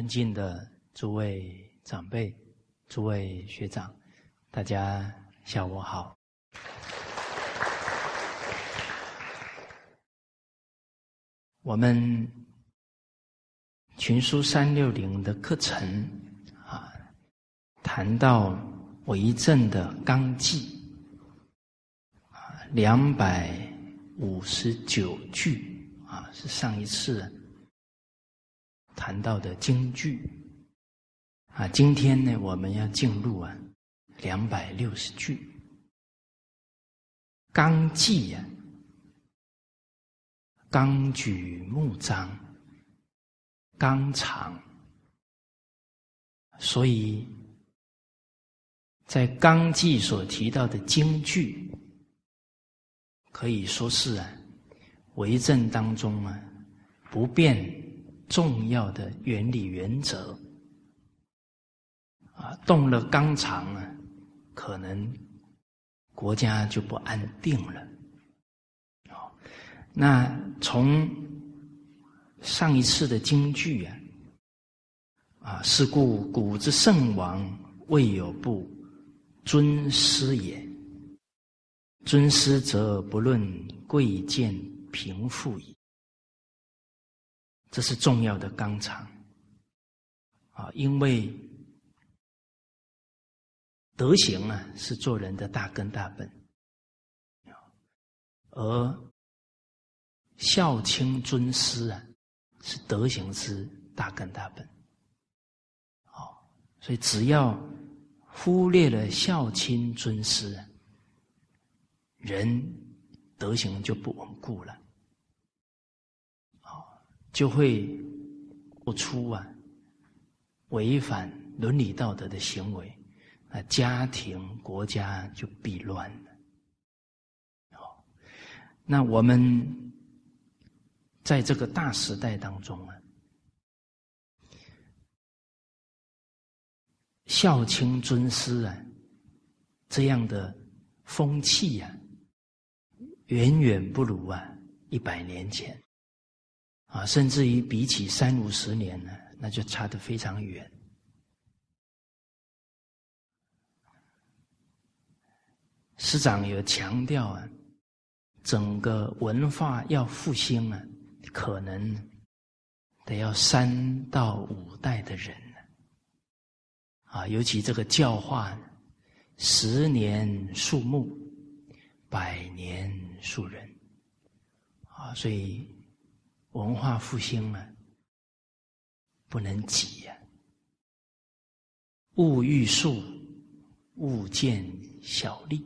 尊敬的诸位长辈、诸位学长，大家下午好。我们群书三六零的课程啊，谈到为政的纲纪啊，两百五十九句啊，是上一次。谈到的京剧啊，今天呢，我们要进入啊两百六十句纲纪呀，纲举目张，纲常，所以在纲纪所提到的京剧，可以说是啊为政当中啊不变。重要的原理原则啊，动了纲常啊，可能国家就不安定了。哦，那从上一次的京剧啊，啊，是故古之圣王未有不尊师也。尊师则不论贵贱贫富矣。这是重要的纲常啊，因为德行啊是做人的大根大本，而孝亲尊师啊是德行之大根大本。好，所以只要忽略了孝亲尊师，人德行就不稳固了。就会不出啊违反伦理道德的行为，那家庭国家就必乱了。哦，那我们在这个大时代当中啊，孝亲尊师啊这样的风气啊，远远不如啊一百年前。啊，甚至于比起三五十年呢，那就差得非常远。师长有强调啊，整个文化要复兴啊，可能得要三到五代的人呢。啊，尤其这个教化，十年树木，百年树人。啊，所以。文化复兴啊，不能急呀。勿欲速，勿见小利；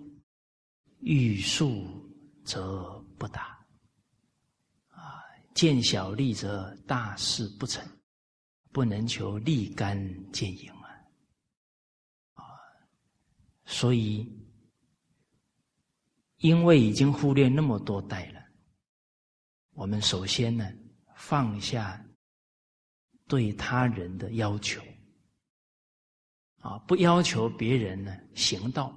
欲速则不达。啊，见小利则大事不成，不能求立竿见影啊。啊，所以，因为已经忽略那么多代。我们首先呢，放下对他人的要求，啊，不要求别人呢行道，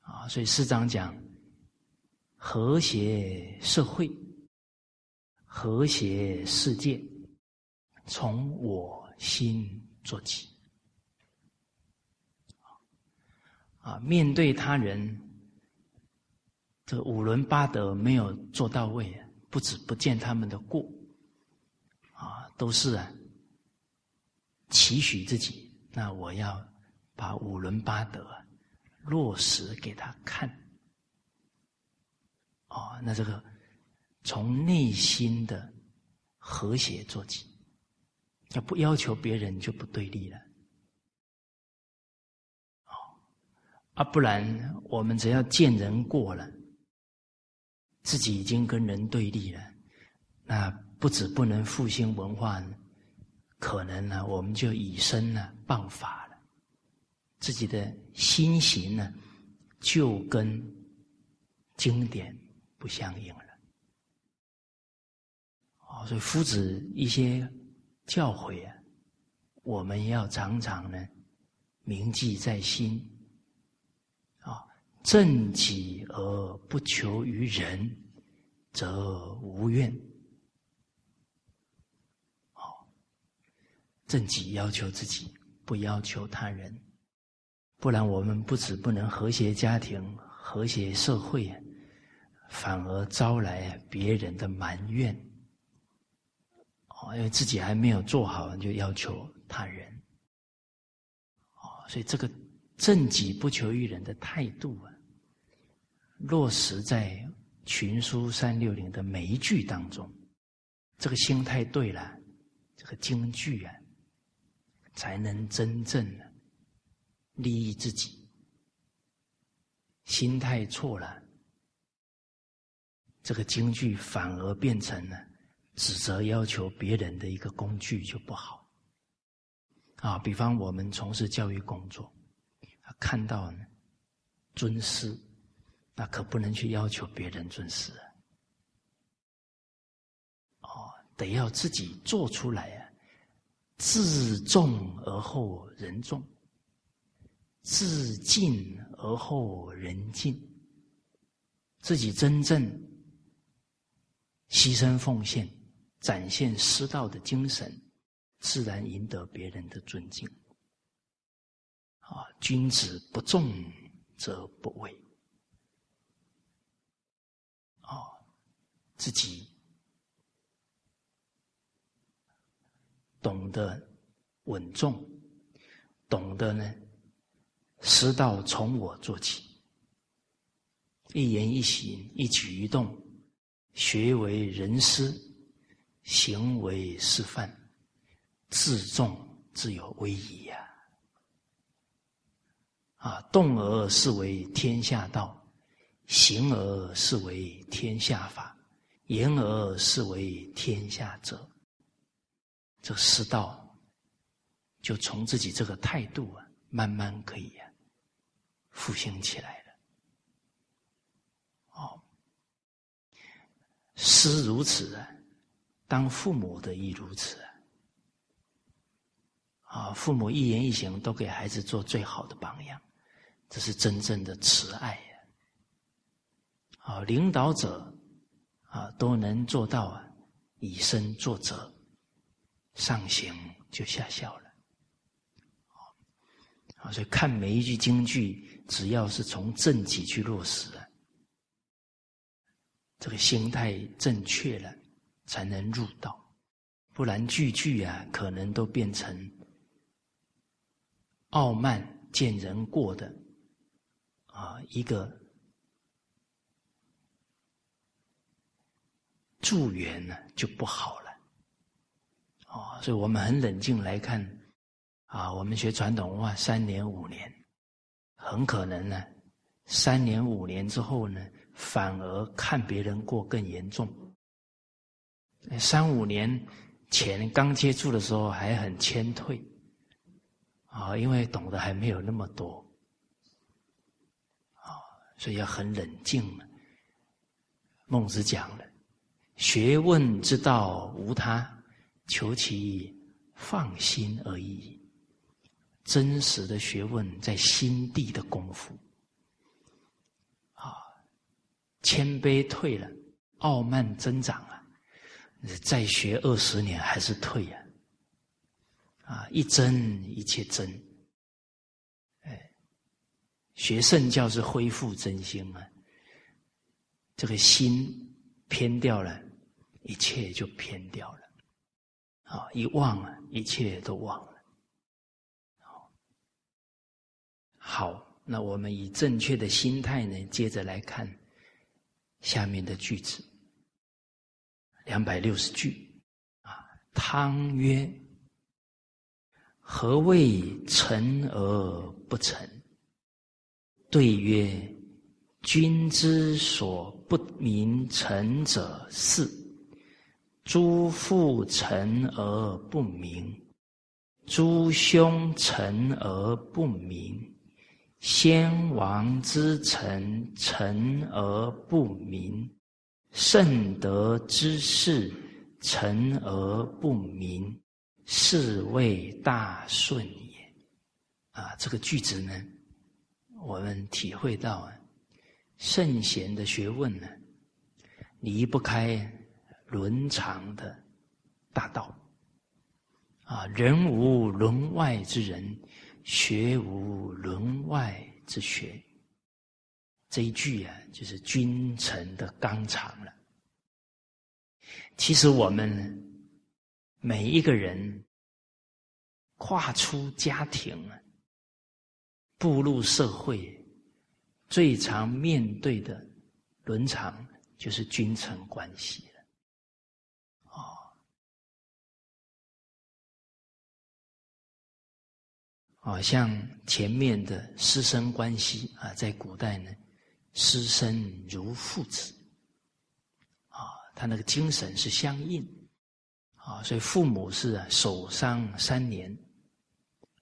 啊，所以师长讲和谐社会、和谐世界，从我心做起，啊，面对他人，这五伦八德没有做到位啊。不止不见他们的过，啊，都是啊，期许自己。那我要把五伦八德落实给他看，哦，那这个从内心的和谐做起，要不要求别人就不对立了，哦，啊，不然我们只要见人过了。自己已经跟人对立了，那不止不能复兴文化，可能呢，我们就以身呢谤法了，自己的心行呢，就跟经典不相应了。哦，所以夫子一些教诲啊，我们要常常呢铭记在心。正己而不求于人，则无怨。好，正己要求自己，不要求他人，不然我们不止不能和谐家庭、和谐社会，反而招来别人的埋怨。哦，因为自己还没有做好，就要求他人。哦，所以这个正己不求于人的态度啊，落实在群书三六零的每一句当中。这个心态对了，这个京剧啊，才能真正的利益自己。心态错了，这个京剧反而变成了指责、要求别人的一个工具，就不好。啊，比方我们从事教育工作，看到呢尊师，那可不能去要求别人尊师。哦得要自己做出来啊！自重而后人重，自敬而后人敬。自己真正牺牲奉献，展现师道的精神，自然赢得别人的尊敬。啊，君子不重则不畏。啊，自己。懂得稳重，懂得呢，师道从我做起，一言一行、一举一动，学为人师，行为示范，自重自有威仪呀！啊，动而是为天下道，行而是为天下法，言而是为天下者。这师道，就从自己这个态度啊，慢慢可以啊复兴起来了。哦，师如此啊，当父母的亦如此啊。啊，父母一言一行都给孩子做最好的榜样，这是真正的慈爱呀。啊，领导者啊都能做到啊，以身作则。上行就下效了，啊，所以看每一句京剧，只要是从正己去落实，这个心态正确了，才能入道，不然句句啊，可能都变成傲慢见人过的啊一个助缘呢，就不好了。哦，所以我们很冷静来看，啊，我们学传统文化三年五年，很可能呢，三年五年之后呢，反而看别人过更严重。三五年前刚接触的时候还很谦退，啊，因为懂得还没有那么多，啊，所以要很冷静。孟子讲了，学问之道无他。求其放心而已。真实的学问在心地的功夫。啊，谦卑退了，傲慢增长了，再学二十年还是退呀？啊，一真一切真。哎，学圣教是恢复真心啊。这个心偏掉了，一切就偏掉了。啊！一忘了，一切都忘了。好，那我们以正确的心态呢，接着来看下面的句子，两百六十句。啊，汤曰：“何谓成而不成？”对曰：“君之所不明成者是。”诸父成而不明，诸兄成而不明，先王之臣成而不明，圣德之士成而不明，是谓大顺也。啊，这个句子呢，我们体会到啊，圣贤的学问呢，离不开。伦常的大道啊，人无伦外之人，学无伦外之学。这一句啊，就是君臣的纲常了。其实我们每一个人跨出家庭，步入社会，最常面对的伦常就是君臣关系啊，像前面的师生关系啊，在古代呢，师生如父子。啊他那个精神是相应，啊，所以父母是守丧三年，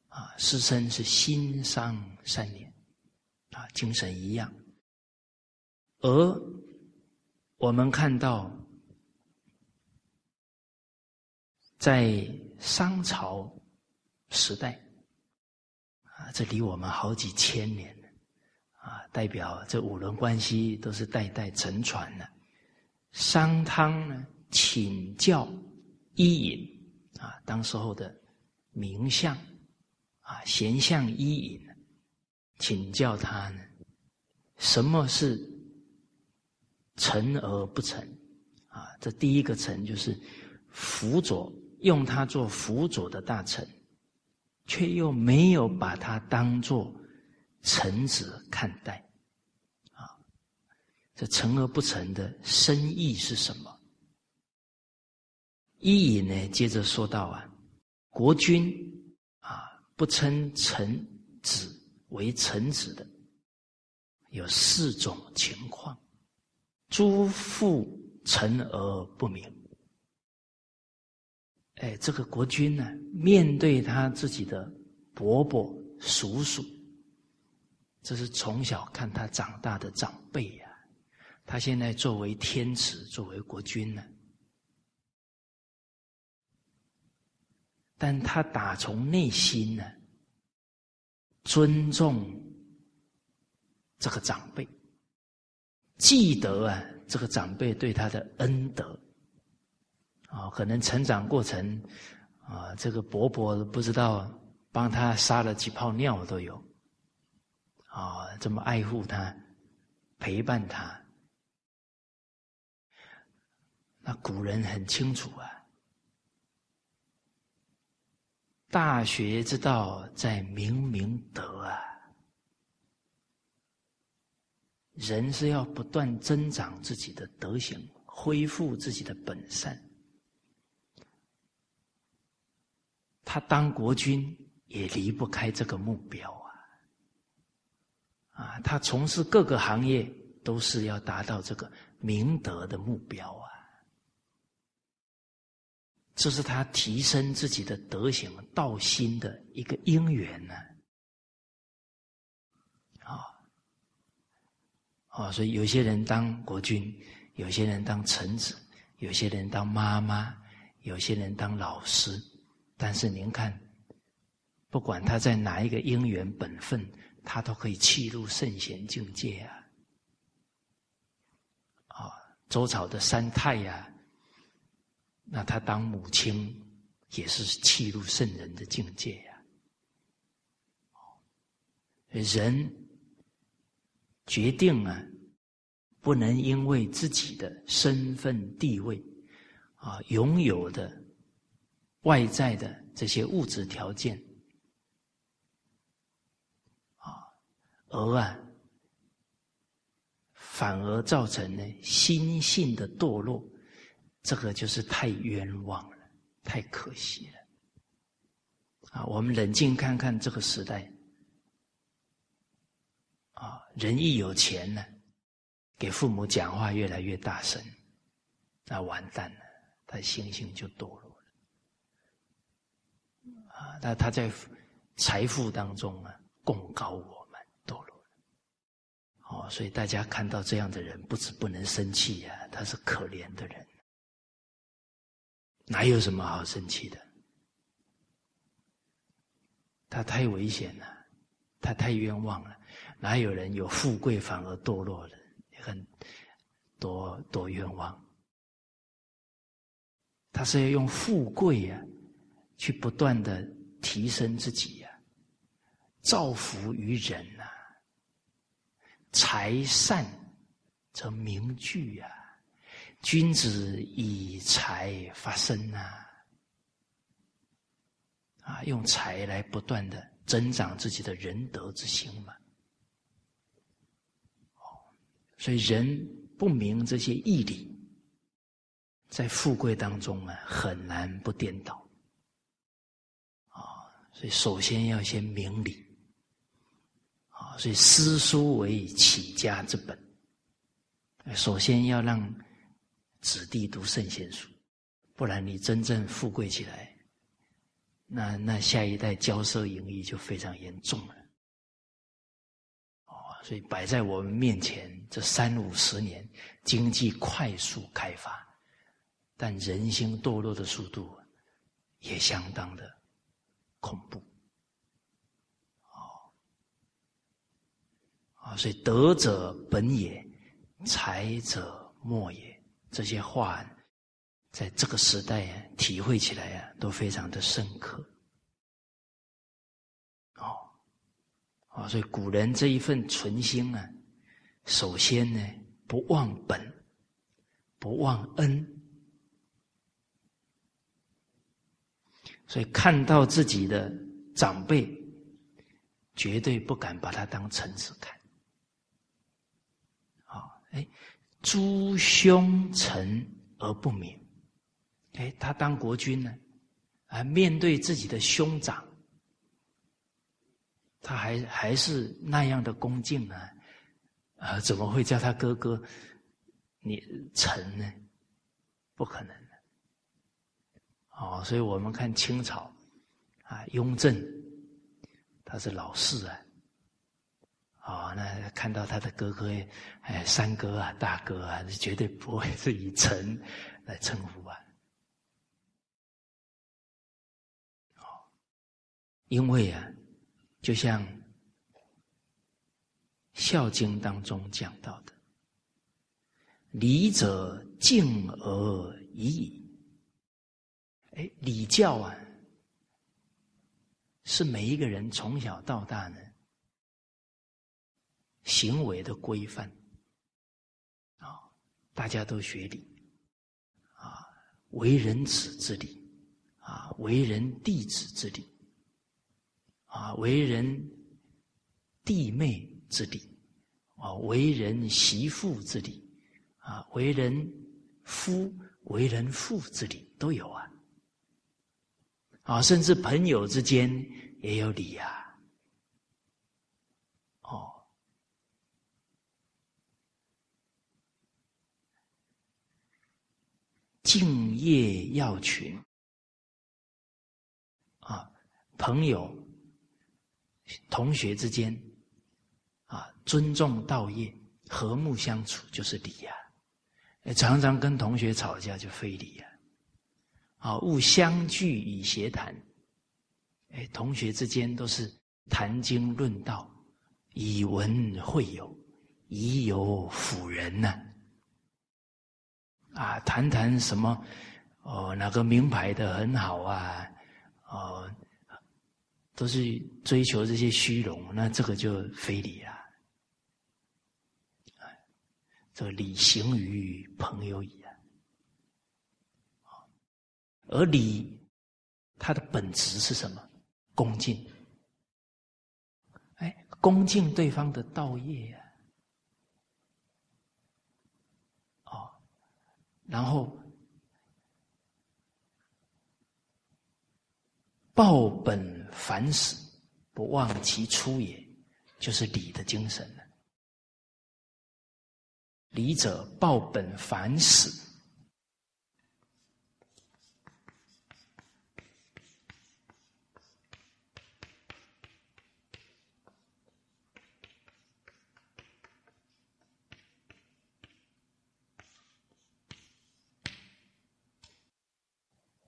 啊，师生是心丧三年，啊，精神一样。而我们看到，在商朝时代，这离我们好几千年啊，代表这五伦关系都是代代承传的。商汤呢，请教伊尹啊，当时候的名相啊，贤相伊尹，请教他呢，什么是臣而不臣啊？这第一个臣就是辅佐，用他做辅佐的大臣，却又没有把他当做臣子看待。啊这成而不成的深意是什么？伊尹呢？接着说到啊，国君啊，不称臣子为臣子的，有四种情况：诸父臣而不明。哎，这个国君呢，面对他自己的伯伯、叔叔，这是从小看他长大的长辈呀。他现在作为天子，作为国君呢，但他打从内心呢，尊重这个长辈，记得啊这个长辈对他的恩德，啊，可能成长过程啊，这个伯伯不知道帮他撒了几泡尿都有，啊，这么爱护他，陪伴他。那古人很清楚啊，大学之道在明明德啊，人是要不断增长自己的德行，恢复自己的本善。他当国君也离不开这个目标啊，啊，他从事各个行业都是要达到这个明德的目标啊。这是他提升自己的德行、道心的一个因缘呢，啊，啊，所以有些人当国君，有些人当臣子，有些人当妈妈，有些人当老师，但是您看，不管他在哪一个因缘本分，他都可以契入圣贤境界啊，啊，周朝的三太呀。那他当母亲也是契入圣人的境界呀。人决定啊，不能因为自己的身份地位啊，拥有的外在的这些物质条件啊，而啊，反而造成呢心性的堕落。这个就是太冤枉了，太可惜了。啊，我们冷静看看这个时代，啊，人一有钱呢，给父母讲话越来越大声，那完蛋了，他心性就堕落。啊，那他在财富当中啊，供高我们堕落。哦，所以大家看到这样的人，不止不能生气呀，他是可怜的人。哪有什么好生气的？他太危险了，他太冤枉了。哪有人有富贵反而堕落的？很多多冤枉。他是要用富贵呀，去不断的提升自己呀，造福于人呐，财善则名聚呀，君子以财发身呐，啊，用财来不断的增长自己的仁德之心嘛。哦所以人不明这些义理，在富贵当中啊，很难不颠倒。所以首先要先明理。啊，所以诗书为起家之本。首先要让子弟读圣贤书，不然你真正富贵起来，那那下一代骄奢淫逸就非常严重了。所以摆在我们面前这三五十年，经济快速开发，但人心堕落的速度也相当的恐怖。哦，啊，所以德者本也，才者末也。这些话在这个时代体会起来啊，都非常的深刻。哦啊，所以古人这一份存心啊，首先呢，不忘本，不忘恩，所以看到自己的长辈，绝对不敢把他当臣子看。啊，哎，诸兄臣而不敏，哎，他当国君呢，啊，面对自己的兄长。他还还是那样的恭敬呢，啊，怎么会叫他哥哥你臣呢？不可能。哦，所以我们看清朝啊，雍正他是老四啊，啊，那看到他的哥哥哎，三哥啊，大哥啊，绝对不会是以臣来称呼啊。哦，因为啊。就像《孝经》当中讲到的，“礼者敬而已矣。”哎，礼教啊，是每一个人从小到大呢行为的规范啊，大家都学礼啊，为人子之礼啊，为人弟子之礼。啊，为人弟妹之礼，啊，为人媳妇之礼，啊，为人夫、为人父之礼都有啊，啊，甚至朋友之间也有礼呀，哦，敬业要群，啊，朋友。同学之间，啊，尊重道业，和睦相处就是礼呀。常常跟同学吵架就非礼呀。啊勿相聚以协谈。哎，同学之间都是谈经论道，以文会友，以友辅仁呐。啊，谈谈什么？哦，哪个名牌的很好啊？哦。都是追求这些虚荣，那这个就非礼啊！这礼行于朋友矣！而礼，它的本质是什么？恭敬。哎，恭敬对方的道业呀！哦，然后。报本反始，不忘其初也，就是礼的精神了。礼者，报本反始。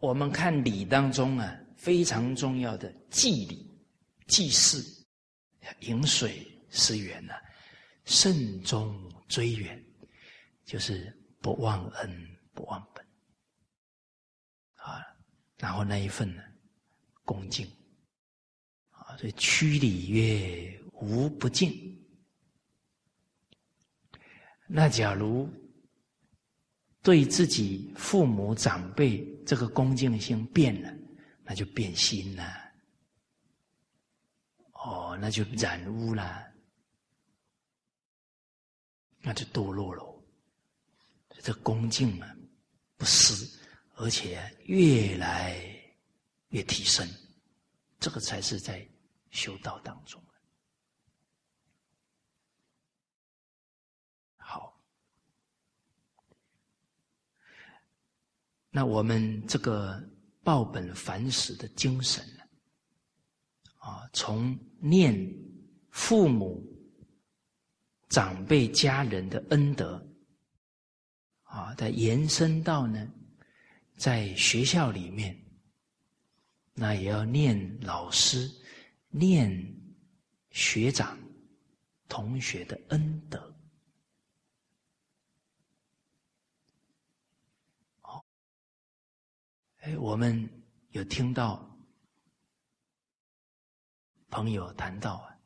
我们看礼当中啊。非常重要的祭礼、祭祀、饮水思源呐，慎终追远，就是不忘恩、不忘本啊。然后那一份呢，恭敬啊，所以曲礼曰无不敬。那假如对自己父母长辈这个恭敬心变了，那就变心了，哦，那就染污了，那就堕落了。这恭敬啊，不失，而且越来越提升，这个才是在修道当中。好，那我们这个报本反始的精神呢？啊，从念父母、长辈、家人的恩德。啊，再延伸到呢，在学校里面，那也要念老师、念学长、同学的恩德。好，哎，我们有听到朋友谈到啊，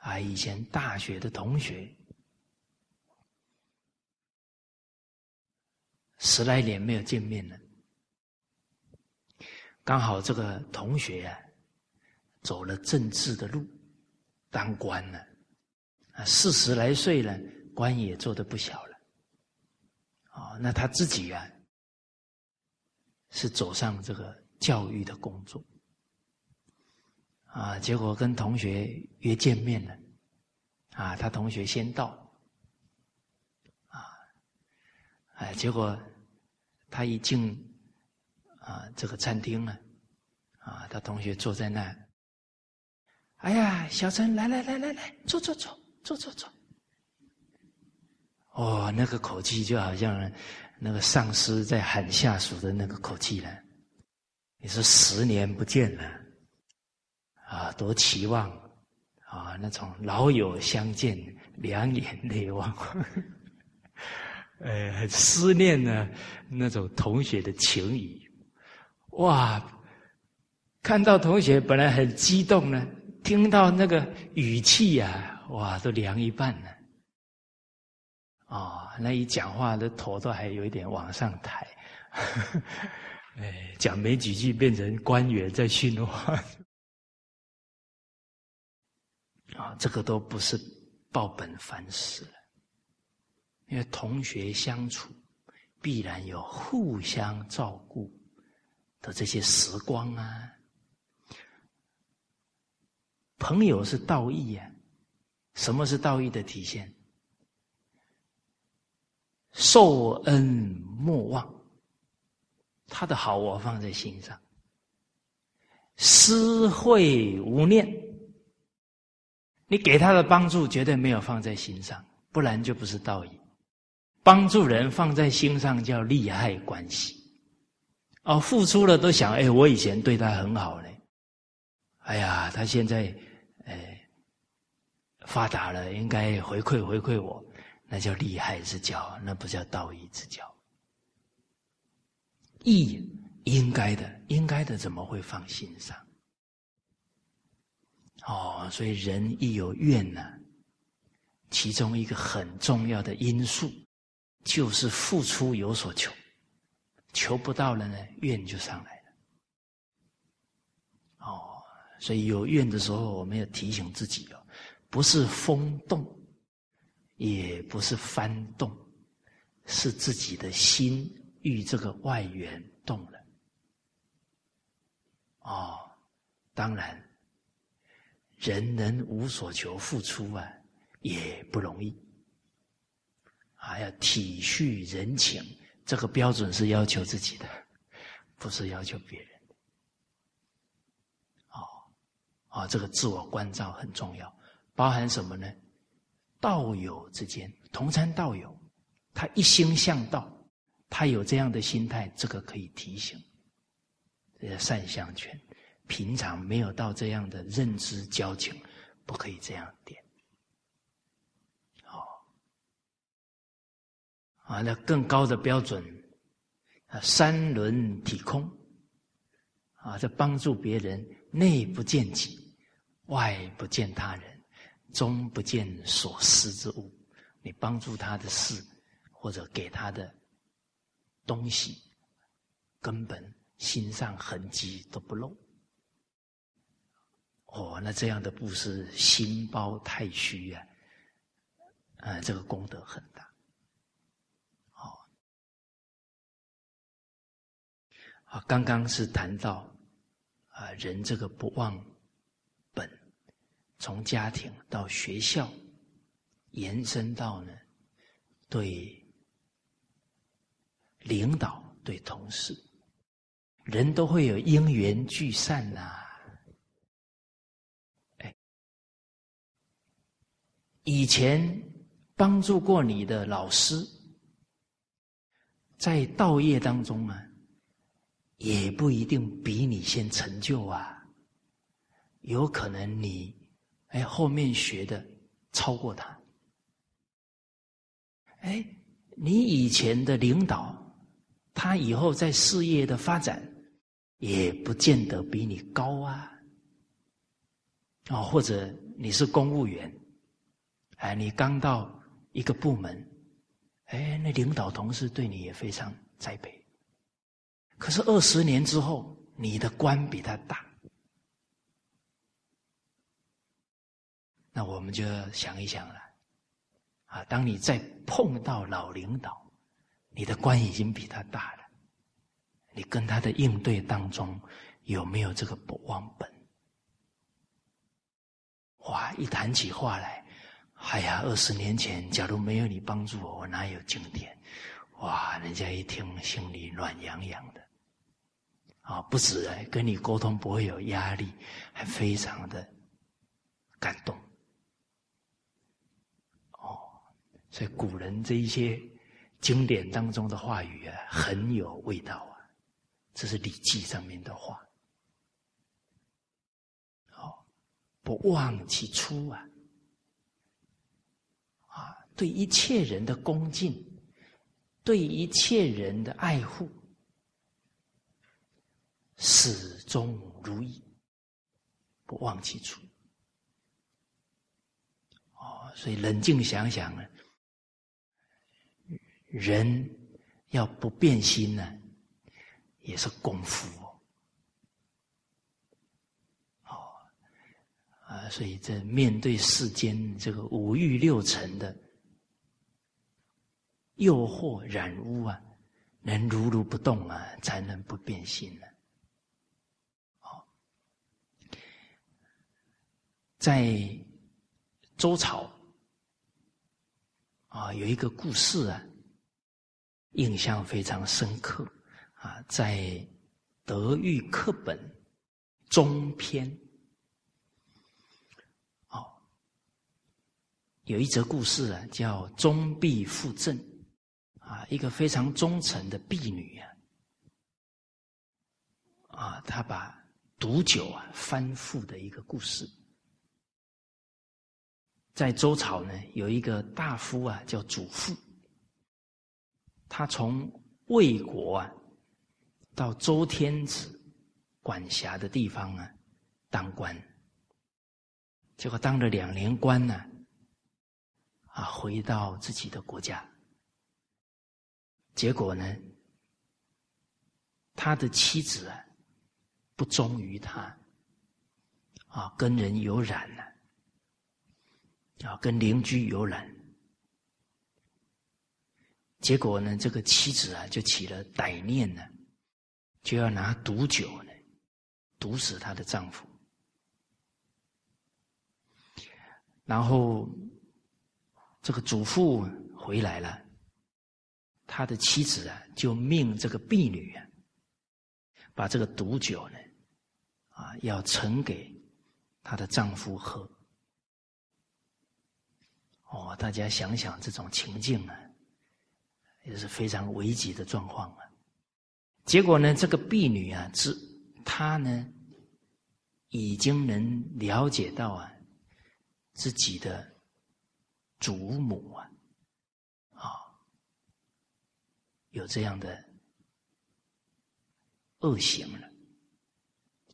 啊，以前大学的同学。十来年没有见面了，刚好这个同学啊，走了政治的路，当官了，啊，四十来岁了，官也做的不小了，啊，那他自己啊，是走上这个教育的工作，啊，结果跟同学约见面了，啊，他同学先到。啊哎，结果他一进啊这个餐厅呢，啊，他同学坐在那，哎呀，小陈，来来来来来，坐坐坐坐坐坐。哦，那个口气就好像那个上司在喊下属的那个口气了。你说十年不见了，啊，多期望啊，那种老友相见，两眼泪汪汪。呃，很思念呢，那种同学的情谊，哇！看到同学本来很激动呢，听到那个语气呀，哇，都凉一半了。哦，那一讲话的头都还有一点往上抬，哎，讲没几句变成官员在训话。啊，这个都不是报本反始。因为同学相处，必然有互相照顾的这些时光啊。朋友是道义呀，什么是道义的体现？受恩莫忘，他的好我放在心上；施惠无念，你给他的帮助绝对没有放在心上，不然就不是道义。帮助人放在心上叫利害关系，哦，付出了都想，哎，我以前对他很好嘞，哎呀，他现在，哎，发达了，应该回馈回馈我，那叫利害之交，那不叫道义之交。义应该的，应该的，怎么会放心上？哦，所以人一有怨呢，其中一个很重要的因素。就是付出有所求，求不到了呢，怨就上来了。哦，所以有怨的时候，我们要提醒自己哦，不是风动，也不是幡动，是自己的心遇这个外缘动了。哦，当然，人能无所求付出啊，也不容易。还要体恤人情，这个标准是要求自己的，不是要求别人。哦，啊，这个自我关照很重要，包含什么呢？道友之间，同参道友，他一心向道，他有这样的心态，这个可以提醒。这善相权，平常没有到这样的认知交情，不可以这样点。啊，那更高的标准，啊，三轮体空，啊，这帮助别人，内不见己，外不见他人，终不见所思之物。你帮助他的事，或者给他的东西，根本心上痕迹都不露。哦，那这样的布施，心包太虚啊，啊，这个功德很大。好，啊，刚刚是谈到啊，人这个不忘，从家庭到学校。延伸到呢，对领导、对同事，人都会有因缘聚散呐。哎，以前帮助过你的老师，在道业当中啊，也不一定比你先成就啊。有可能你哎后面学的超过他。哎，你以前的领导，他以后在事业的发展，也不见得比你高啊。哦，或者你是公务员，哎，你刚到一个部门，哎，那领导同事对你也非常栽培。可是二十年之后，你的官比他大，那我们就要想一想了。啊，当你再碰到老领导，你的官已经比他大了，你跟他的应对当中有没有这个不忘本？哇，一谈起话来，哎呀，二十年前假如没有你帮助我，我哪有今天？哇，人家一听心里暖洋洋的，啊，不止哎，跟你沟通不会有压力，还非常的感动。所以古人这一些经典当中的话语啊，很有味道啊。这是《礼记》上面的话。哦，不忘其初啊，啊，对一切人的恭敬，对一切人的爱护，始终如一，不忘其初。哦，所以冷静想想呢。人要不变心呢，也是功夫哦。啊，所以这面对世间这个五欲六尘的诱惑染污啊，能如如不动啊，才能不变心呢。好，在周朝啊，有一个故事啊。印象非常深刻啊，在德育课本中篇，哦，有一则故事啊，叫忠婢赴政啊，一个非常忠诚的婢女啊，啊，她把毒酒啊翻覆的一个故事，在周朝呢，有一个大夫啊，叫祖父。他从魏国啊，到周天子管辖的地方啊，当官，结果当了两年官呢，啊，回到自己的国家，结果呢，他的妻子啊，不忠于他，啊，跟人有染了，啊，跟邻居有染。结果呢，这个妻子啊，就起了歹念呢，就要拿毒酒呢，毒死她的丈夫。然后这个祖父回来了，他的妻子啊，就命这个婢女啊，把这个毒酒呢，啊，要盛给她的丈夫喝。哦，大家想想这种情境啊。也是非常危急的状况啊！结果呢，这个婢女啊，知她呢，已经能了解到啊，自己的祖母啊，啊，有这样的恶行了，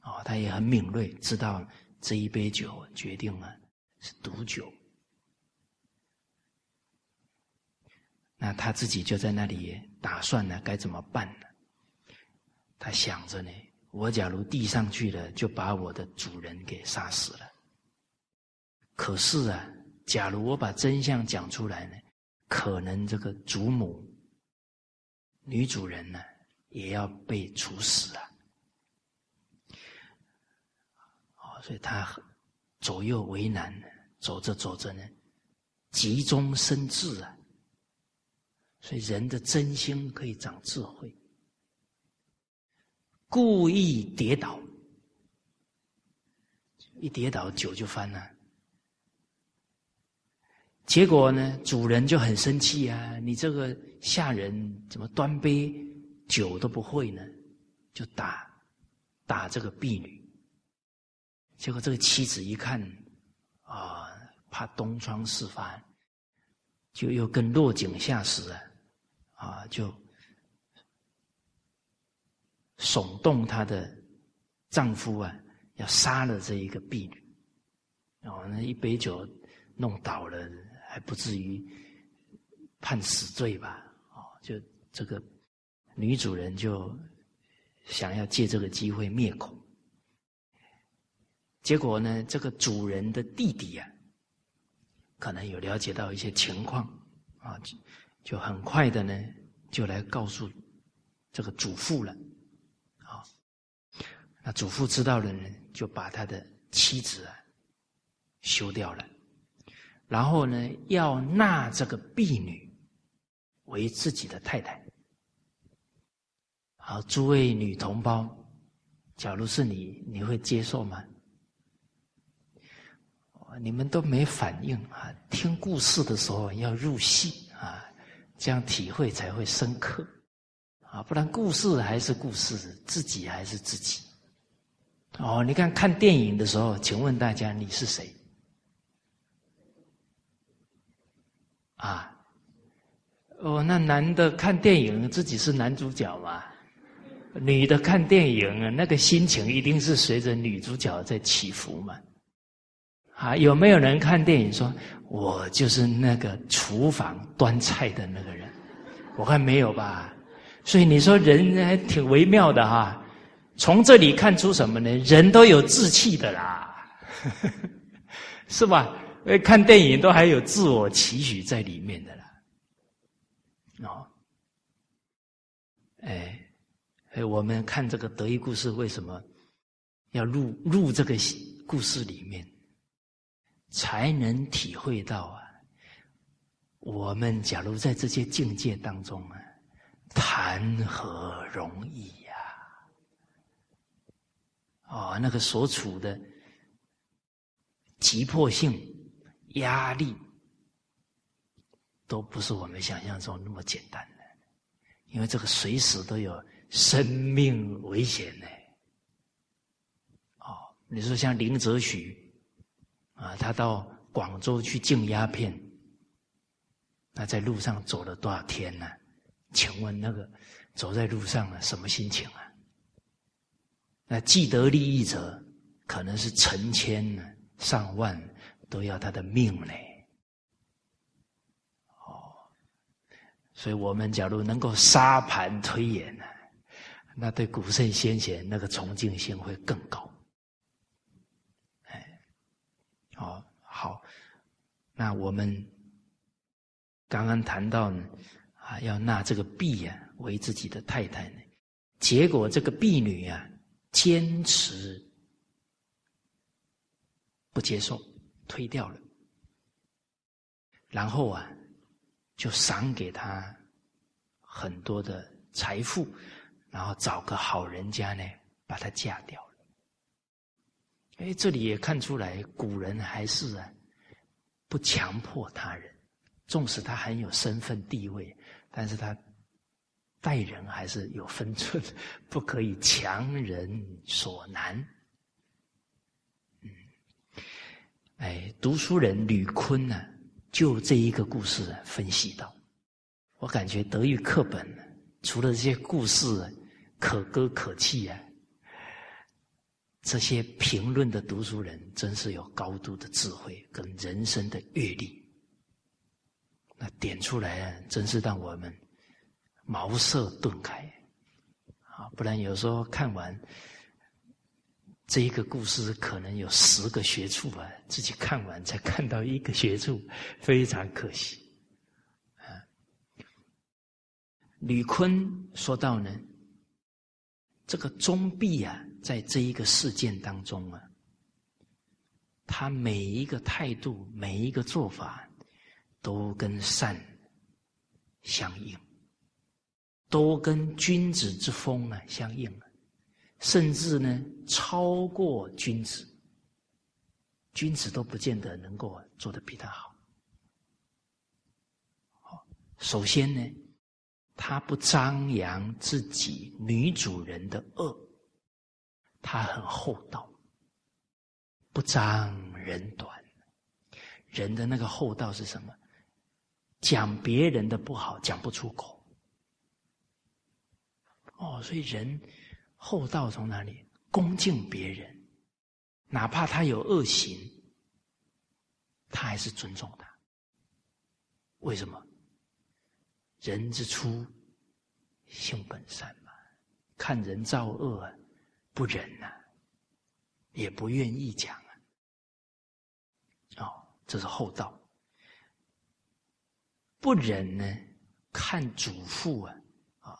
哦，他也很敏锐，知道这一杯酒决定了是毒酒。那他自己就在那里打算呢，该怎么办呢？他想着呢，我假如递上去了，就把我的主人给杀死了。可是啊，假如我把真相讲出来呢，可能这个祖母、女主人呢，也要被处死啊。哦，所以他左右为难，走着走着呢，急中生智啊。所以人的真心可以长智慧。故意跌倒，一跌倒酒就翻了。结果呢，主人就很生气啊！你这个下人怎么端杯酒都不会呢？就打打这个婢女。结果这个妻子一看啊，怕东窗事发，就又跟落井下石啊，啊，就耸动她的丈夫啊，要杀了这一个婢女。哦，那一杯酒弄倒了。还不至于判死罪吧？哦，就这个女主人就想要借这个机会灭口，结果呢，这个主人的弟弟啊，可能有了解到一些情况啊，就很快的呢，就来告诉这个祖父了，啊，那祖父知道了呢，就把他的妻子啊休掉了。然后呢，要纳这个婢女为自己的太太。好，诸位女同胞，假如是你，你会接受吗？你们都没反应啊！听故事的时候要入戏，这样体会才会深刻啊！不然故事还是故事，自己还是自己。哦，你看看电影的时候，请问大家你是谁？啊，哦，那男的看电影自己是男主角嘛？女的看电影，那个心情一定是随着女主角在起伏嘛？啊，有没有人看电影说，我就是那个厨房端菜的那个人？我看没有吧。所以你说人还挺微妙的哈。从这里看出什么呢？人都有志气的啦，是吧？因为看电影都还有自我期许在里面的啦，哦，哎，哎，我们看这个德意故事，为什么要入入这个故事里面，才能体会到啊？我们假如在这些境界当中啊，谈何容易呀？哦，那个所处的急迫性。压力都不是我们想象中那么简单的，因为这个随时都有生命危险呢。哦，你说像林则徐啊，他到广州去进鸦片，那在路上走了多少天呢？请问那个走在路上啊，什么心情啊？那既得利益者可能是成千呢，上万。都要他的命嘞，哦，所以我们假如能够沙盘推演呢，那对古圣先贤那个崇敬性会更高。哎，哦，好，那我们刚刚谈到呢，啊，要纳这个婢呀为自己的太太呢，结果这个婢女啊坚持不接受。推掉了，然后啊，就赏给他很多的财富，然后找个好人家呢，把她嫁掉了。哎，这里也看出来，古人还是啊，不强迫他人，纵使他很有身份地位，但是他待人还是有分寸，不可以强人所难。嗯哎，读书人吕坤呢，就这一个故事分析到，我感觉德育课本除了这些故事可歌可泣啊，这些评论的读书人真是有高度的智慧跟人生的阅历，那点出来啊，真是让我们茅塞顿开啊！不然有时候看完这一个故事，可能有十个学处啊，自己看完才看到一个学处，非常可惜啊。吕坤说到呢。这个中弼啊，在这一个事件当中啊，他每一个态度、每一个做法，都跟善相应，都跟君子之风啊相应啊，甚至呢超过君子，君子都不见得能够做得比他好。好，首先呢。他不张扬自己女主人的恶，他很厚道，不张人短。人的那个厚道是什么？讲别人的不好讲不出口。哦，所以人厚道从哪里？恭敬别人，哪怕他有恶行，他还是尊重他。为什么？人之初，性本善嘛。看人造恶，啊不忍呐，也不愿意讲啊。哦，这是厚道。不忍呢，看主父啊，啊，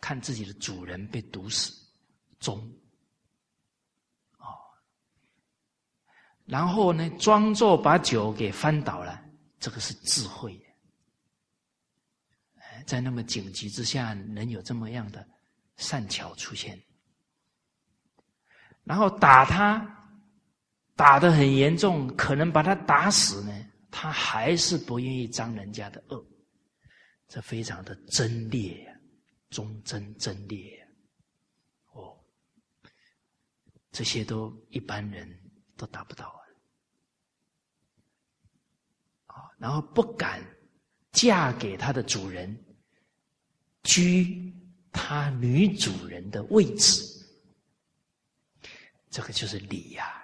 看自己的主人被毒死，忠。哦，然后呢，装作把酒给翻倒了，这个是智慧。在那么紧急之下，能有这么样的善巧出现，然后打他，打得很严重，可能把他打死呢，他还是不愿意张人家的恶，这非常的贞烈，忠贞贞烈，哦，这些都一般人都达不到啊，啊，然后不敢嫁给他的主人。居他女主人的位置，这个就是礼呀。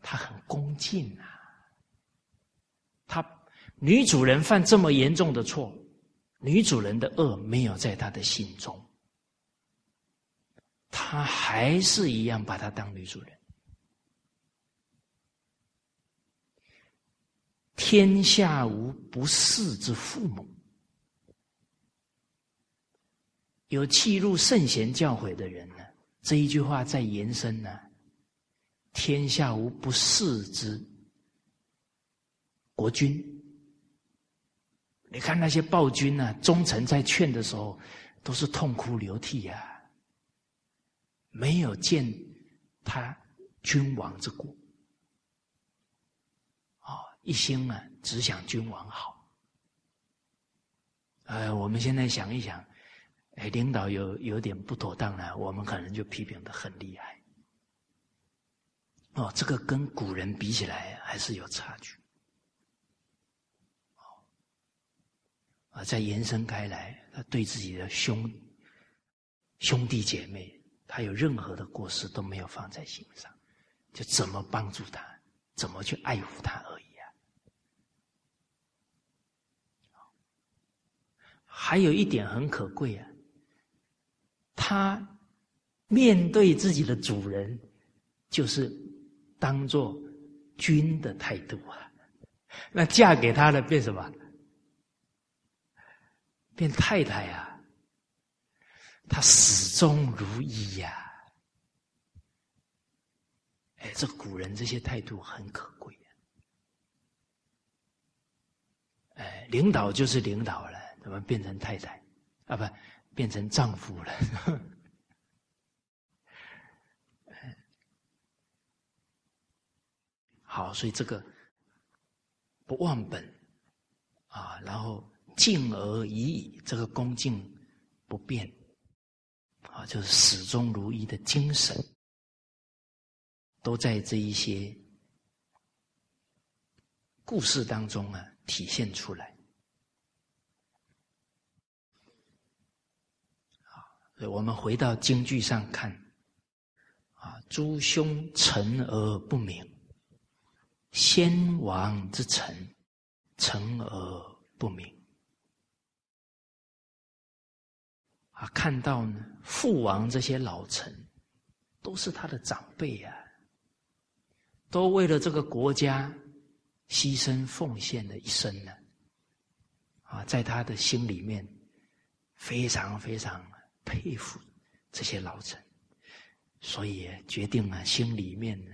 他很恭敬啊。他女主人犯这么严重的错，女主人的恶没有在他的心中，他还是一样把她当女主人。天下无不是之父母。有弃入圣贤教诲的人呢，这一句话在延伸呢。天下无不世之国君。你看那些暴君呢，忠臣在劝的时候，都是痛哭流涕呀，没有见他君王之过，啊，一心啊只想君王好。呃，我们现在想一想。哎，领导有有点不妥当了，我们可能就批评的很厉害。哦，这个跟古人比起来还是有差距。啊，再延伸开来，他对自己的兄兄弟姐妹，他有任何的过失都没有放在心上，就怎么帮助他，怎么去爱护他而已啊。还有一点很可贵啊。他面对自己的主人，就是当做君的态度啊。那嫁给他的变什么？变太太啊。他始终如一呀。哎，这古人这些态度很可贵啊。哎，领导就是领导了，怎么变成太太啊？不。变成丈夫了，好，所以这个不忘本啊，然后敬而已矣，这个恭敬不变啊，就是始终如一的精神，都在这一些故事当中啊体现出来。我们回到京剧上看，啊，诸兄臣而不明，先王之臣臣而不明。啊，看到呢，父王这些老臣都是他的长辈啊，都为了这个国家牺牲奉献了一生呢。啊，在他的心里面非常非常佩服这些老臣，所以决定了，心里面呢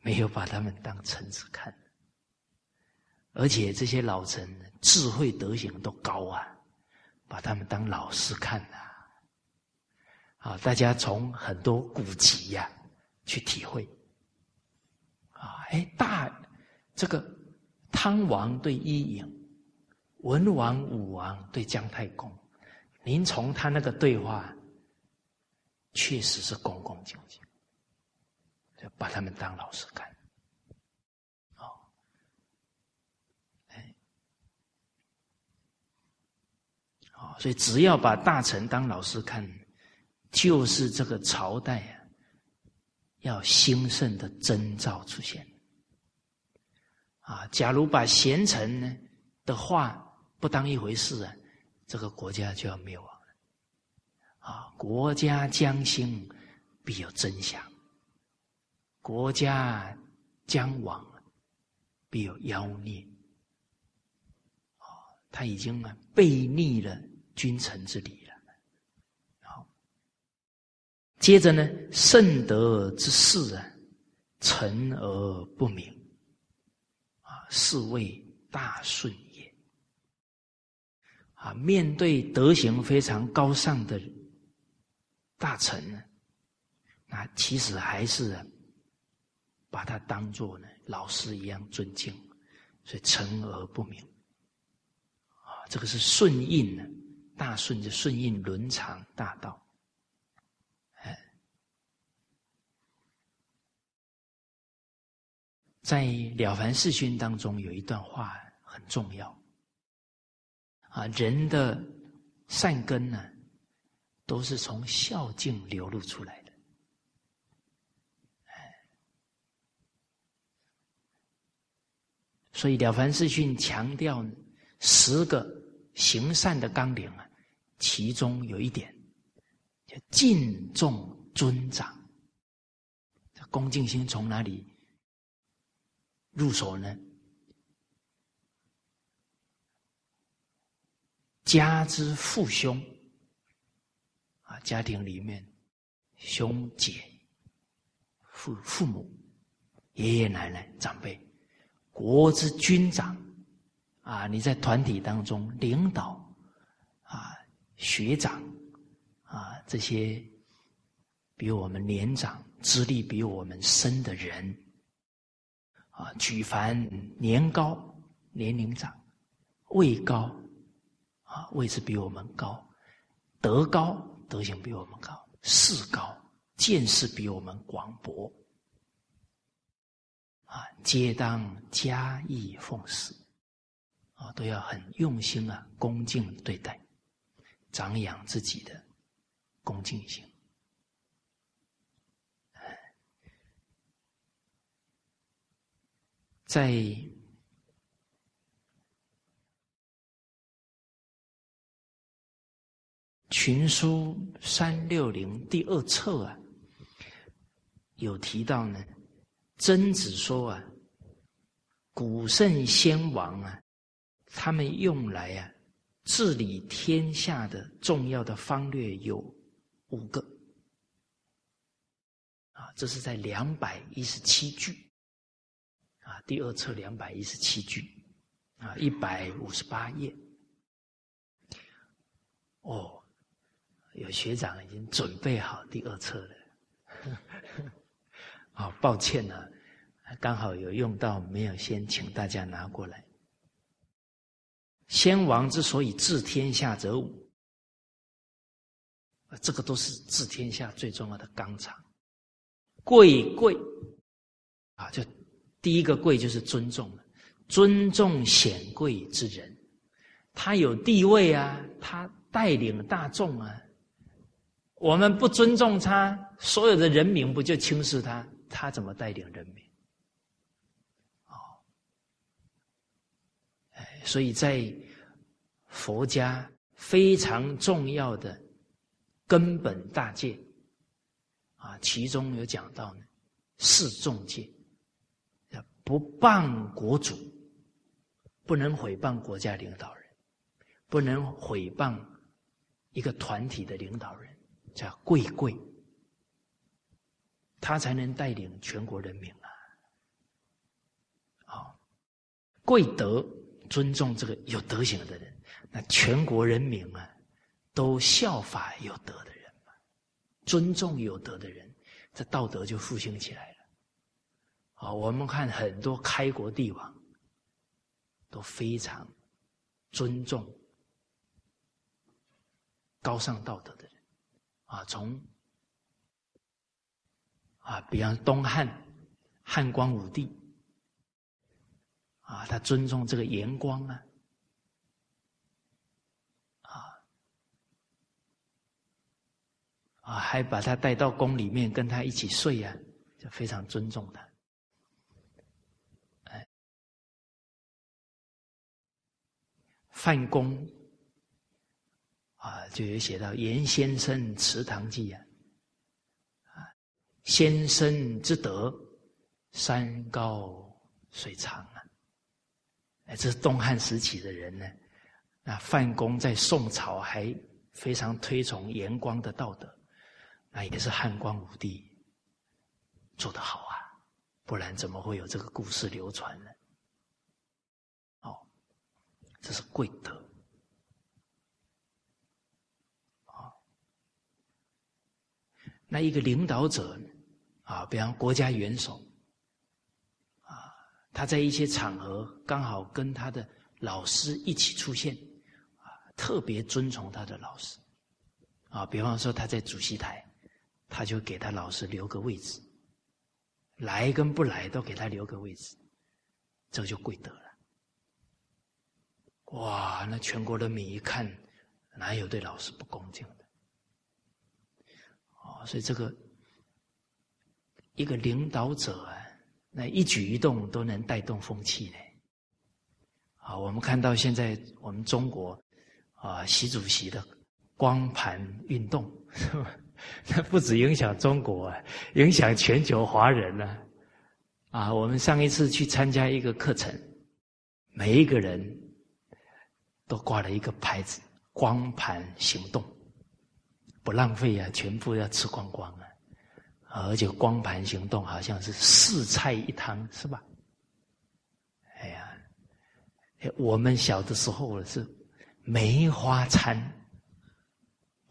没有把他们当臣子看，而且这些老臣智慧德行都高啊，把他们当老师看呐。啊，大家从很多古籍呀去体会。啊，哎，大这个汤王对伊尹，文王、武王对姜太公，您从他那个对话，确实是恭恭敬敬，就把他们当老师看。哦，哎，哦，所以只要把大臣当老师看。就是这个朝代啊，要兴盛的征兆出现。啊，假如把贤臣呢的话不当一回事啊，这个国家就要灭亡了。啊，国家将兴，必有真相；国家将亡，必有妖孽。啊，他已经啊背逆了君臣之礼了。好。接着呢，圣德之事啊，成而不明，啊，是谓大顺也。啊，面对德行非常高尚的大臣呢，那其实还是把他当做呢老师一样尊敬，所以成而不明。啊，这个是顺应呢，大顺就顺应伦常大道。在《了凡四训》当中有一段话很重要，啊，人的善根呢，都是从孝敬流露出来的。所以《了凡四训》强调十个行善的纲领啊，其中有一点叫敬重尊长。这恭敬心从哪里？入手呢？家之父兄啊，家庭里面兄姐、父父母、爷爷奶奶、长辈，国之君长啊，你在团体当中领导啊，学长啊，这些比我们年长、资历比我们深的人。啊，举凡年高、年龄长、位高，啊，位置比我们高，德高、德行比我们高，势高、见识比我们广博，啊，皆当加以奉事，啊，都要很用心啊，恭敬对待，长养自己的恭敬心。在群书三六零第二册啊，有提到呢。曾子说啊，古圣先王啊，他们用来啊治理天下的重要的方略有五个啊，这是在两百一十七句。啊，第二册两百一十七句，啊，一百五十八页。哦，有学长已经准备好第二册了。啊，抱歉呢，刚好有用到，没有先请大家拿过来。先王之所以治天下者五，这个都是治天下最重要的纲常。贵贵，啊，就。第一个贵就是尊重尊重显贵之人，他有地位啊，他带领大众啊，我们不尊重他，所有的人民不就轻视他？他怎么带领人民？哦，哎，所以在佛家非常重要的根本大戒啊，其中有讲到呢，四众戒，不谤国主，不能毁谤国家领导人，不能毁谤一个团体的领导人。叫贵贵，他才能带领全国人民啊！好，贵德尊重这个有德行的人，那全国人民啊，都效法有德的人，尊重有德的人，这道德就复兴起来了。啊，我们看很多开国帝王都非常尊重高尚道德的人。啊，从啊，比方东汉汉光武帝啊，他尊重这个严光啊，啊啊，还把他带到宫里面跟他一起睡啊，就非常尊重他。哎，范公。啊，就有写到严先生祠堂记啊，啊，先生之德，山高水长啊，这是东汉时期的人呢。那范公在宋朝还非常推崇严光的道德，那也是汉光武帝做得好啊，不然怎么会有这个故事流传呢？哦，这是贵德。那一个领导者，啊，比方国家元首，啊，他在一些场合刚好跟他的老师一起出现，啊，特别尊崇他的老师，啊，比方说他在主席台，他就给他老师留个位置，来跟不来都给他留个位置，这就贵德了。哇，那全国人民一看，哪有对老师不恭敬？所以这个一个领导者啊，那一举一动都能带动风气呢。啊，我们看到现在我们中国啊，习主席的光盘运动，那不止影响中国啊，影响全球华人呢。啊，我们上一次去参加一个课程，每一个人都挂了一个牌子“光盘行动”。不浪费啊，全部要吃光光啊！而且光盘行动好像是四菜一汤，是吧？哎呀，我们小的时候是梅花餐，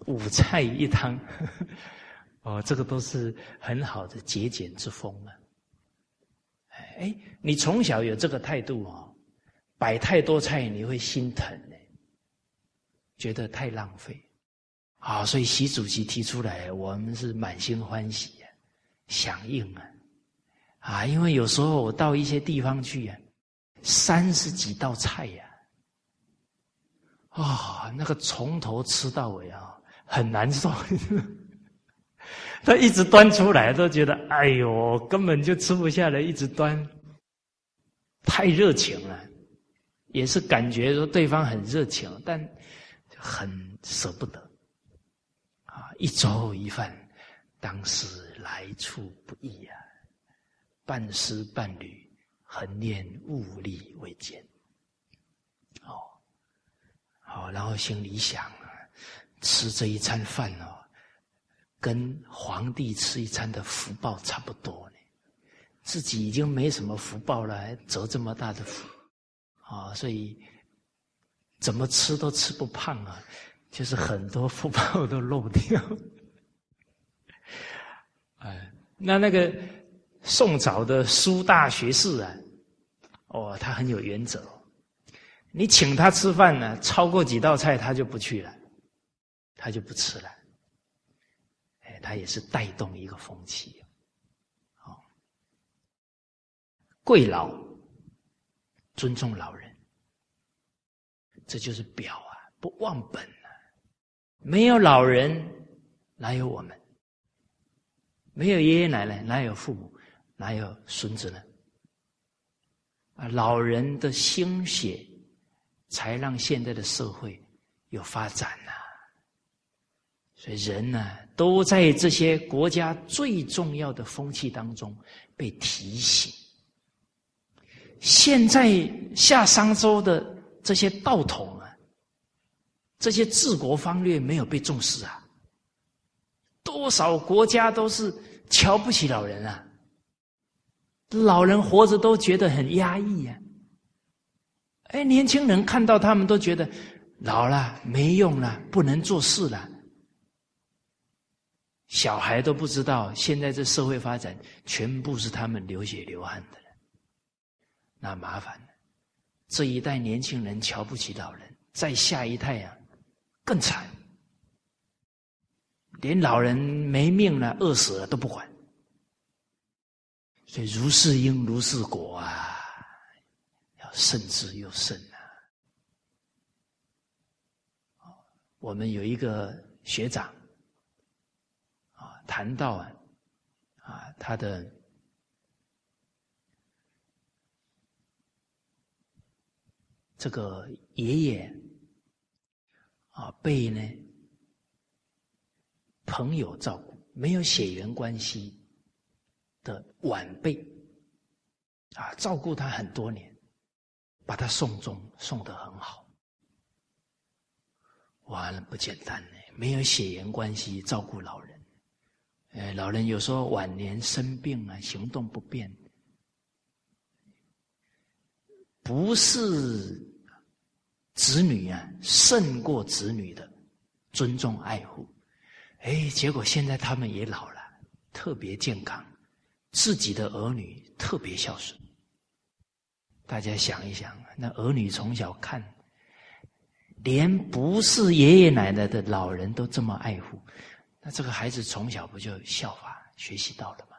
五菜一汤，哦，这个都是很好的节俭之风啊！哎，你从小有这个态度哦，摆太多菜你会心疼呢，觉得太浪费。啊，所以习主席提出来，我们是满心欢喜呀，响应啊，啊，因为有时候我到一些地方去呀，三十几道菜呀，啊，那个从头吃到尾啊，很难受。他一直端出来，都觉得哎呦，根本就吃不下来，一直端，太热情了，也是感觉说对方很热情，但很舍不得。一粥一饭，当时来处不易啊！半丝半缕，恒念物力未减。哦，好，然后心里想啊，吃这一餐饭哦，跟皇帝吃一餐的福报差不多呢。自己已经没什么福报了，还折这么大的福啊！所以怎么吃都吃不胖啊。就是很多福报都漏掉，哎，那那个宋朝的苏大学士啊，哦，他很有原则，你请他吃饭呢，超过几道菜他就不去了，他就不吃了，哎，他也是带动一个风气，好，贵老，尊重老人，这就是表啊，不忘本。没有老人，哪有我们？没有爷爷奶奶，哪有父母？哪有孙子呢？啊，老人的心血，才让现在的社会有发展呐。所以人呢，都在这些国家最重要的风气当中被提醒。现在下商周的这些道统，这些治国方略没有被重视啊。多少国家都是瞧不起老人啊，老人活着都觉得很压抑呀。哎，年轻人看到他们都觉得老了没用了，不能做事了。小孩都不知道，现在这社会发展全部是他们流血流汗的，那麻烦了。这一代年轻人瞧不起老人，再下一代啊，更惨，连老人没命了、饿死了都不管。所以如是因如是果啊，要慎之又慎啊。我们有一个学长啊。谈到啊，啊，他的这个爷爷啊，被呢朋友照顾，没有血缘关系的晚辈啊，照顾他很多年，把他送终，送得很好。完了，不简单呢，没有血缘关系照顾老人。哎，老人有时候晚年生病啊，行动不便，不是子女啊胜过子女的尊重爱护。哎，结果现在他们也老了，特别健康，自己的儿女特别孝顺。大家想一想，那儿女从小看，连不是爷爷奶奶的老人都这么爱护。那这个孩子从小不就效法学习到了吗？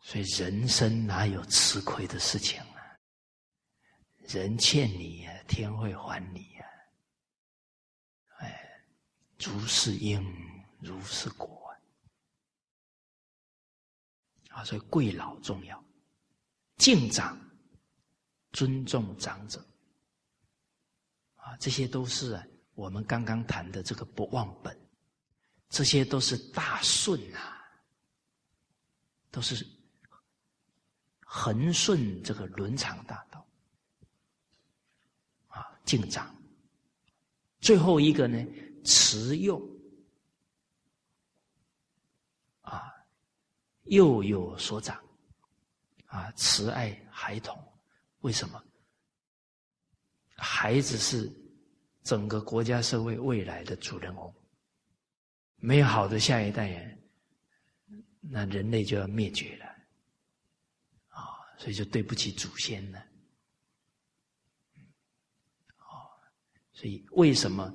所以人生哪有吃亏的事情？人欠你呀，天会还你呀。哎，如是因，如是果。啊，所以贵老重要，敬长，尊重长者。啊，这些都是。我们刚刚谈的这个不忘本，这些都是大顺啊，都是恒顺这个伦常大道，敬长。最后一个呢，慈幼啊，幼有所长啊，慈爱孩童。为什么？孩子是。整个国家社会未来的主人公，没有好的下一代人，那人类就要灭绝了，啊，所以就对不起祖先了，啊，所以为什么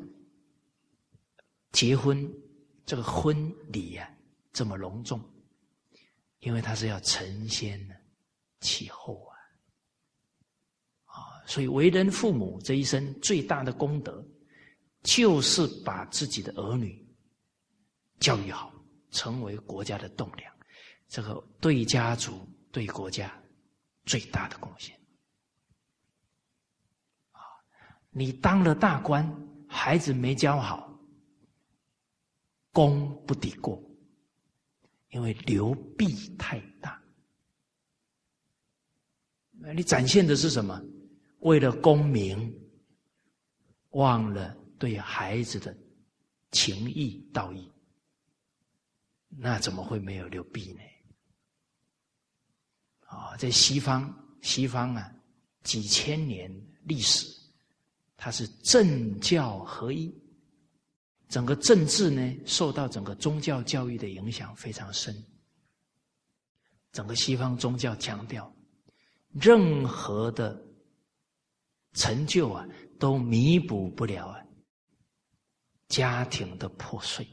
结婚这个婚礼呀这么隆重？因为他是要承先呢，启后啊。所以，为人父母这一生最大的功德，就是把自己的儿女教育好，成为国家的栋梁。这个对家族、对国家最大的贡献。啊，你当了大官，孩子没教好，功不抵过，因为流弊太大。你展现的是什么？为了功名，忘了对孩子的情义道义，那怎么会没有流弊呢？啊，在西方，西方啊，几千年历史，它是政教合一，整个政治呢，受到整个宗教教育的影响非常深。整个西方宗教强调，任何的。成就啊，都弥补不了啊家庭的破碎，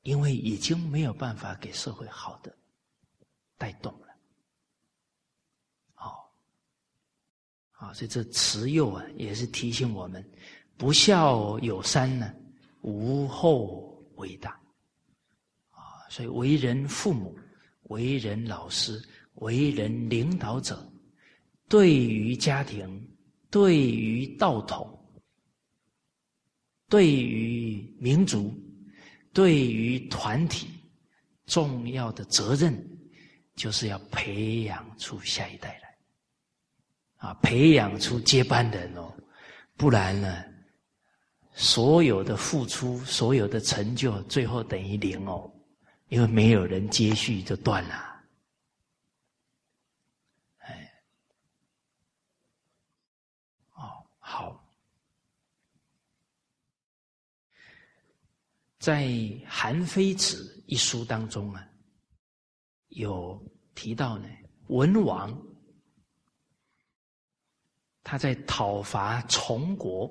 因为已经没有办法给社会好的带动了。好，啊，所以这慈幼啊，也是提醒我们，不孝有三呢，无后为大。啊，所以为人父母、为人老师、为人领导者，对于家庭、对于道统、对于民族、对于团体，重要的责任，就是要培养出下一代，啊，培养出接班人哦，不然呢？所有的付出，所有的成就，最后等于零哦，因为没有人接续就断了。哎，哦，好，在《韩非子》一书当中啊，有提到呢，文王他在讨伐崇国。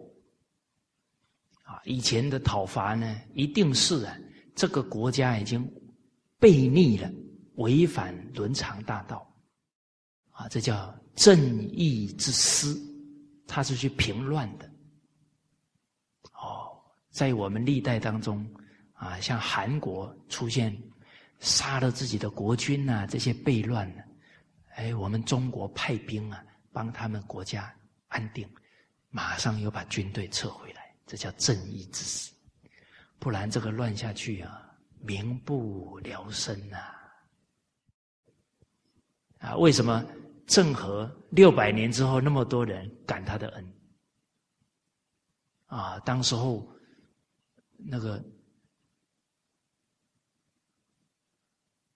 啊，以前的讨伐呢，一定是啊，这个国家已经背逆了，违反伦常大道，啊，这叫正义之师，他是去平乱的。哦，在我们历代当中，啊，像韩国出现杀了自己的国君呐，这些悖乱呢，哎，我们中国派兵啊，帮他们国家安定，马上又把军队撤回来。这叫正义之师，不然这个乱下去啊，民不聊生呐！啊，为什么郑和六百年之后那么多人感他的恩？啊，当时候那个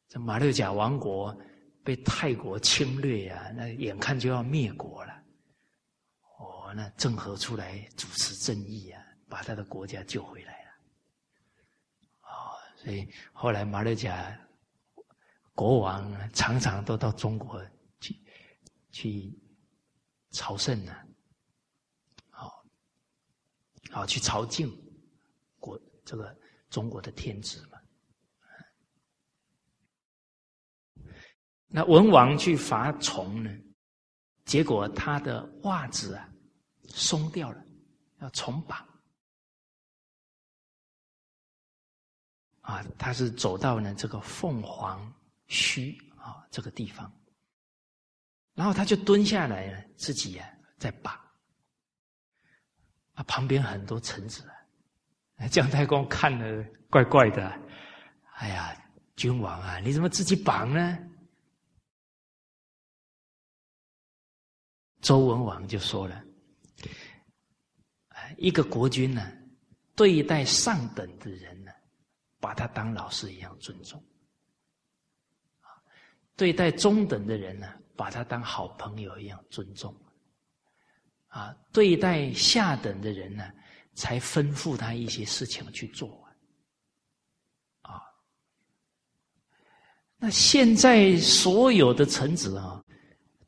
这马六甲王国被泰国侵略呀，那眼看就要灭国了。那郑和出来主持正义啊，把他的国家救回来了。哦，所以后来马六甲国王常常都到中国去去朝圣呢，好，好去朝觐国这个中国的天子嘛。那文王去伐崇呢，结果他的袜子啊。松掉了，要重绑。啊，他是走到呢这个凤凰须啊这个地方，然后他就蹲下来了，自己呀在绑。啊，旁边很多臣子啊，姜太公看了怪怪的，哎呀，君王啊，你怎么自己绑呢？周文王就说了。一个国君呢，对待上等的人呢，把他当老师一样尊重；对待中等的人呢，把他当好朋友一样尊重；啊，对待下等的人呢，才吩咐他一些事情去做。啊，那现在所有的臣子啊，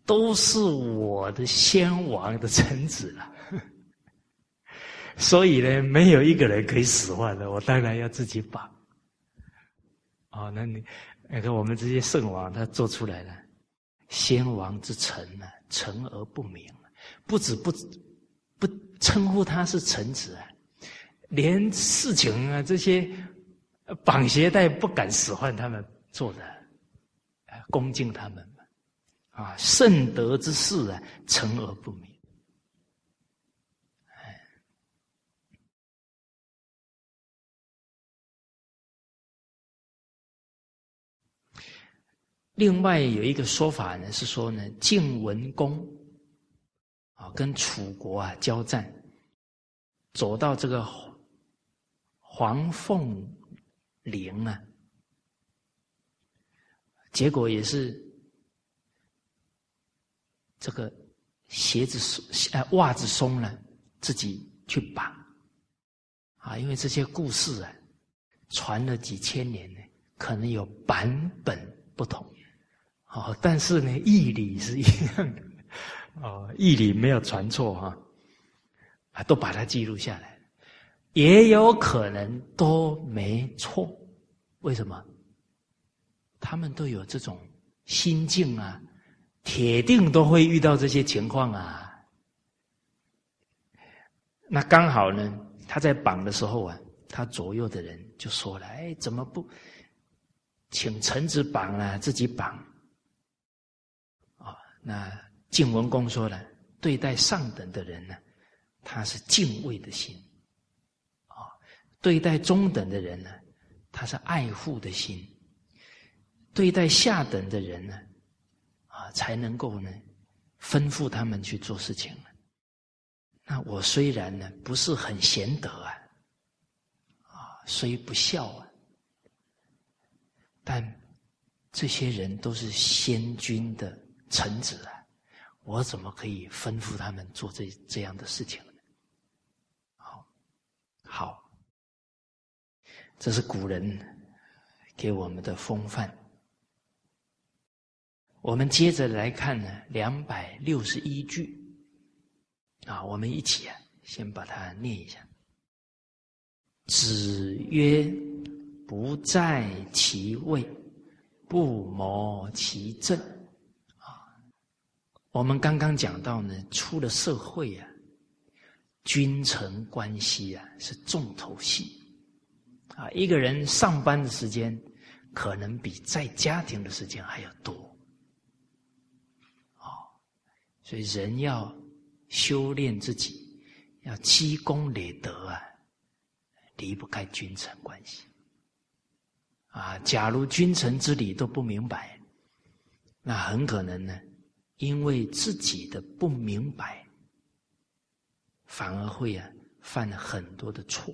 都是我的先王的臣子了。所以呢，没有一个人可以使唤的，我当然要自己绑。哦，那你那个我们这些圣王，他做出来了，先王之臣呢，臣而不明，不止不不称呼他是臣子啊，连事情啊这些绑鞋带不敢使唤他们做的，啊恭敬他们啊，圣德之事啊，臣而不明。另外有一个说法呢，是说呢，晋文公啊跟楚国啊交战，走到这个黄凤岭啊，结果也是这个鞋子松，呃袜子松了，自己去绑啊，因为这些故事啊传了几千年呢，可能有版本不同。哦，但是呢，义理是一样的，哦，义理没有传错哈，啊，都把它记录下来，也有可能都没错，为什么？他们都有这种心境啊，铁定都会遇到这些情况啊。那刚好呢，他在绑的时候啊，他左右的人就说了：“哎，怎么不请臣子绑啊？自己绑？”那晋文公说了：“对待上等的人呢，他是敬畏的心；啊，对待中等的人呢，他是爱护的心；对待下等的人呢，啊，才能够呢，吩咐他们去做事情。那我虽然呢，不是很贤德啊啊。”虽不孝啊，但这些人都是先君的臣子啊，我怎么可以吩咐他们做这这样的事情呢？好，好，这是古人给我们的风范。我们接着来看呢，两百六十一句啊，我们一起啊，先把它念一下。子曰：“不在其位，不谋其政。”我们刚刚讲到呢，出了社会啊，君臣关系啊是重头戏啊。一个人上班的时间，可能比在家庭的时间还要多。啊，所以人要修炼自己，要积功累德啊。离不开君臣关系啊！假如君臣之礼都不明白，那很可能呢，因为自己的不明白，反而会啊犯了很多的错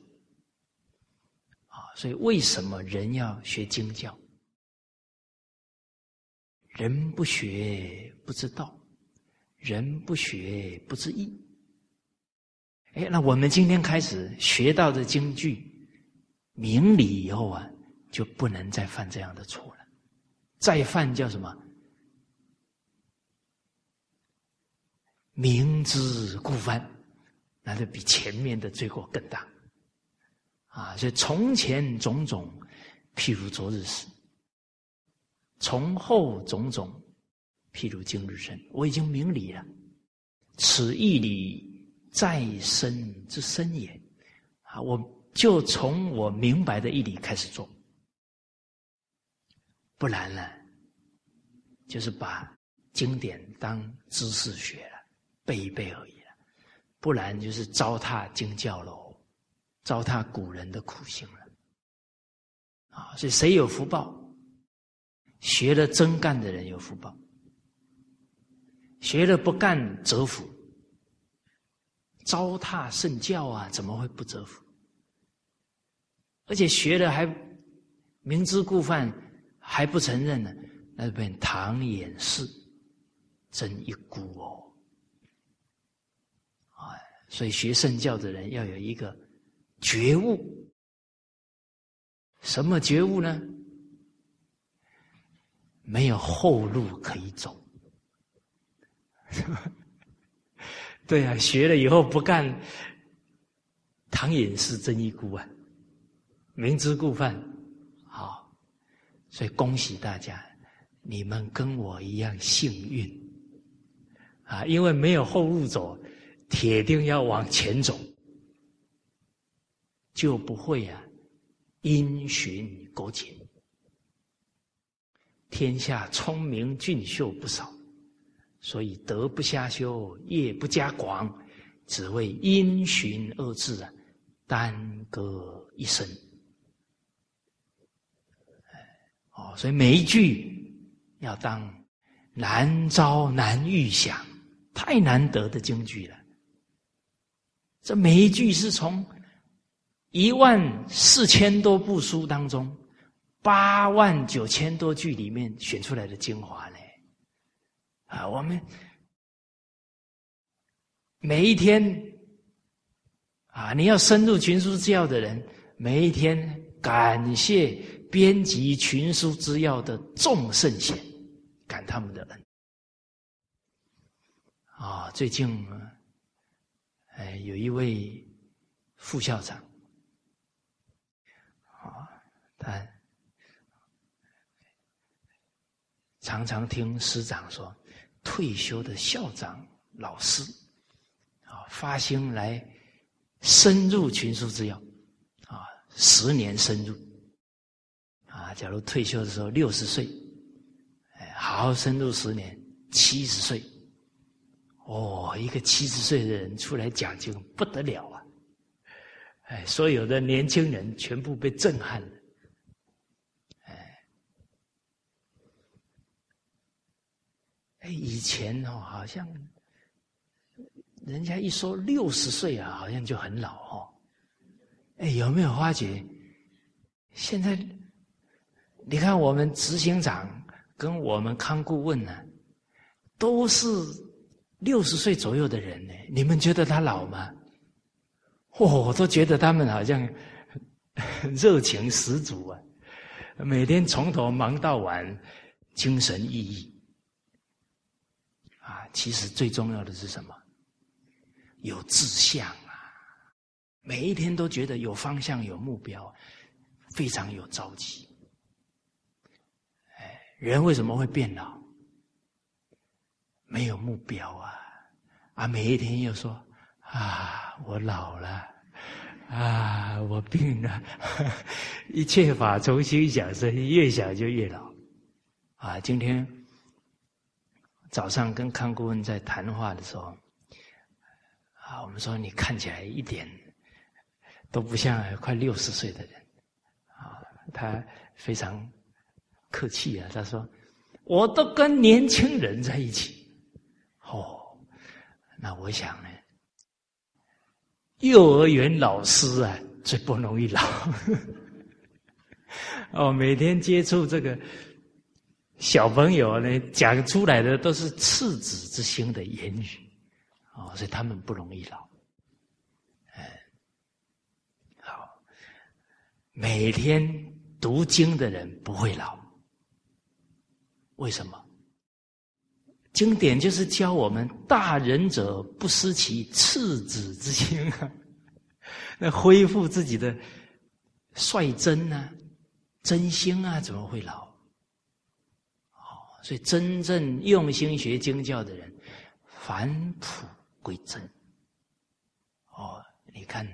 啊！所以为什么人要学经教？人不学不知道，人不学不知义。哎，那我们今天开始学到的京剧，明理以后啊，就不能再犯这样的错了。再犯叫什么？明知故犯，那就比前面的罪过更大。啊，所以从前种种，譬如昨日死；从后种种，譬如今日生。我已经明理了，此义理。再生之深也，啊！我就从我明白的义理开始做，不然呢，就是把经典当知识学，背一背而已了；不然就是糟蹋经教喽，糟蹋古人的苦心了。啊！所以谁有福报？学了真干的人有福报，学了不干则福。糟蹋圣教啊，怎么会不折服？而且学了还明知故犯，还不承认呢，那便唐掩饰，真一孤哦！所以学圣教的人要有一个觉悟，什么觉悟呢？没有后路可以走。对啊，学了以后不干，唐寅是真一孤啊，明知故犯，好，所以恭喜大家，你们跟我一样幸运啊，因为没有后路走，铁定要往前走，就不会啊因循苟且。天下聪明俊秀不少。所以德不下修，业不加广，只为因循二字啊，耽搁一生。哦，所以每一句要当难招难预想，太难得的京剧了。这每一句是从一万四千多部书当中，八万九千多句里面选出来的精华呢。啊，我们每一天啊，你要深入群书之要的人，每一天感谢编辑群书之要的众圣贤，感他们的恩。啊，最近，哎，有一位副校长，啊，他常常听师长说。退休的校长、老师，啊，发心来深入群书之要，啊，十年深入。啊，假如退休的时候六十岁，哎，好好深入十年，七十岁，哦，一个七十岁的人出来讲经不得了啊！哎，所有的年轻人全部被震撼了。哎，哎，以前哦，好像人家一说六十岁啊，好像就很老哦。哎，有没有发觉现在？你看，我们执行长跟我们康顾问呢，都是六十岁左右的人呢。你们觉得他老吗？我都觉得他们好像 热情十足啊，每天从头忙到晚，精神奕奕。啊，其实最重要的是什么？有志向啊，每一天都觉得有方向、有目标，非常有朝气。哎人为什么会变老？没有目标啊！啊，每一天又说啊，我老了，啊，我病了，一切法从心想生，越想就越老。啊，今天早上跟康顾问在谈话的时候，啊，我们说你看起来一点都不像快六十岁的人，啊，他非常。客气啊，他说：“我都跟年轻人在一起。”哦，那我想呢，幼儿园老师啊最不容易老。哦，每天接触这个小朋友呢，讲出来的都是赤子之心的言语，哦，所以他们不容易老。哎，好，每天读经的人不会老。为什么？经典就是教我们大仁者不失其赤子之心啊，那恢复自己的率真啊、真心啊，怎么会老？哦，所以真正用心学经教的人，返璞归真。哦，你看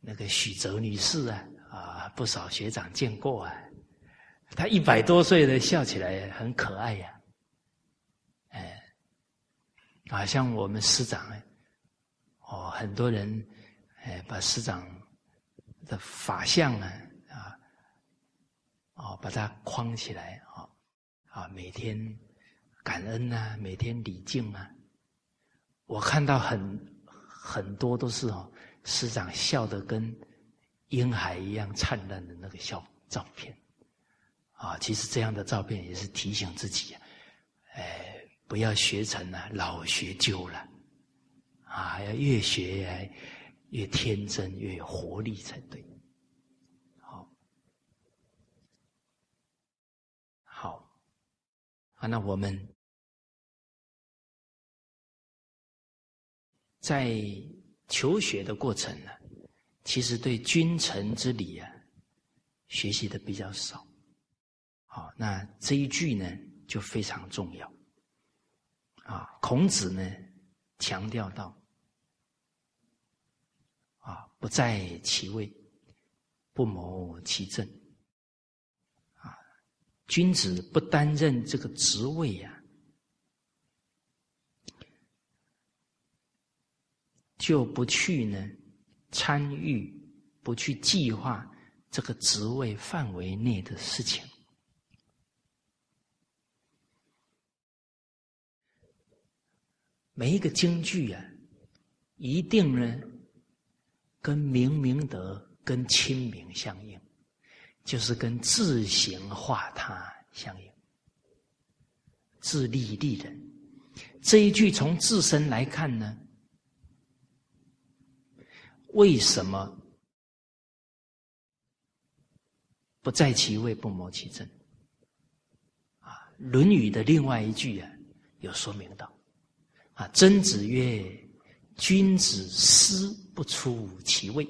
那个许哲女士啊，啊，不少学长见过啊。他一百多岁的笑起来很可爱呀，啊，像我们师长哎，哦，很多人哎把师长的法相啊啊，哦把它框起来啊啊，每天感恩呐，每天礼敬啊，我看到很很多都是哦，师长笑得跟婴孩一样灿烂的那个笑照片。啊，其实这样的照片也是提醒自己，哎，不要学成了老学究了，啊，要越学越天真，越有活力才对。好，好，啊，那我们在求学的过程呢，其实对君臣之礼啊，学习的比较少。好，那这一句呢就非常重要。啊，孔子呢强调到，啊，不在其位，不谋其政。啊，君子不担任这个职位呀，就不去呢参与，不去计划这个职位范围内的事情。每一个京剧啊，一定呢，跟明明德、跟亲民相应，就是跟自行化他相应，自利利人。这一句从自身来看呢，为什么不在其位不谋其政？啊，《论语》的另外一句啊，有说明到。啊，曾子曰：“君子思不出其位。”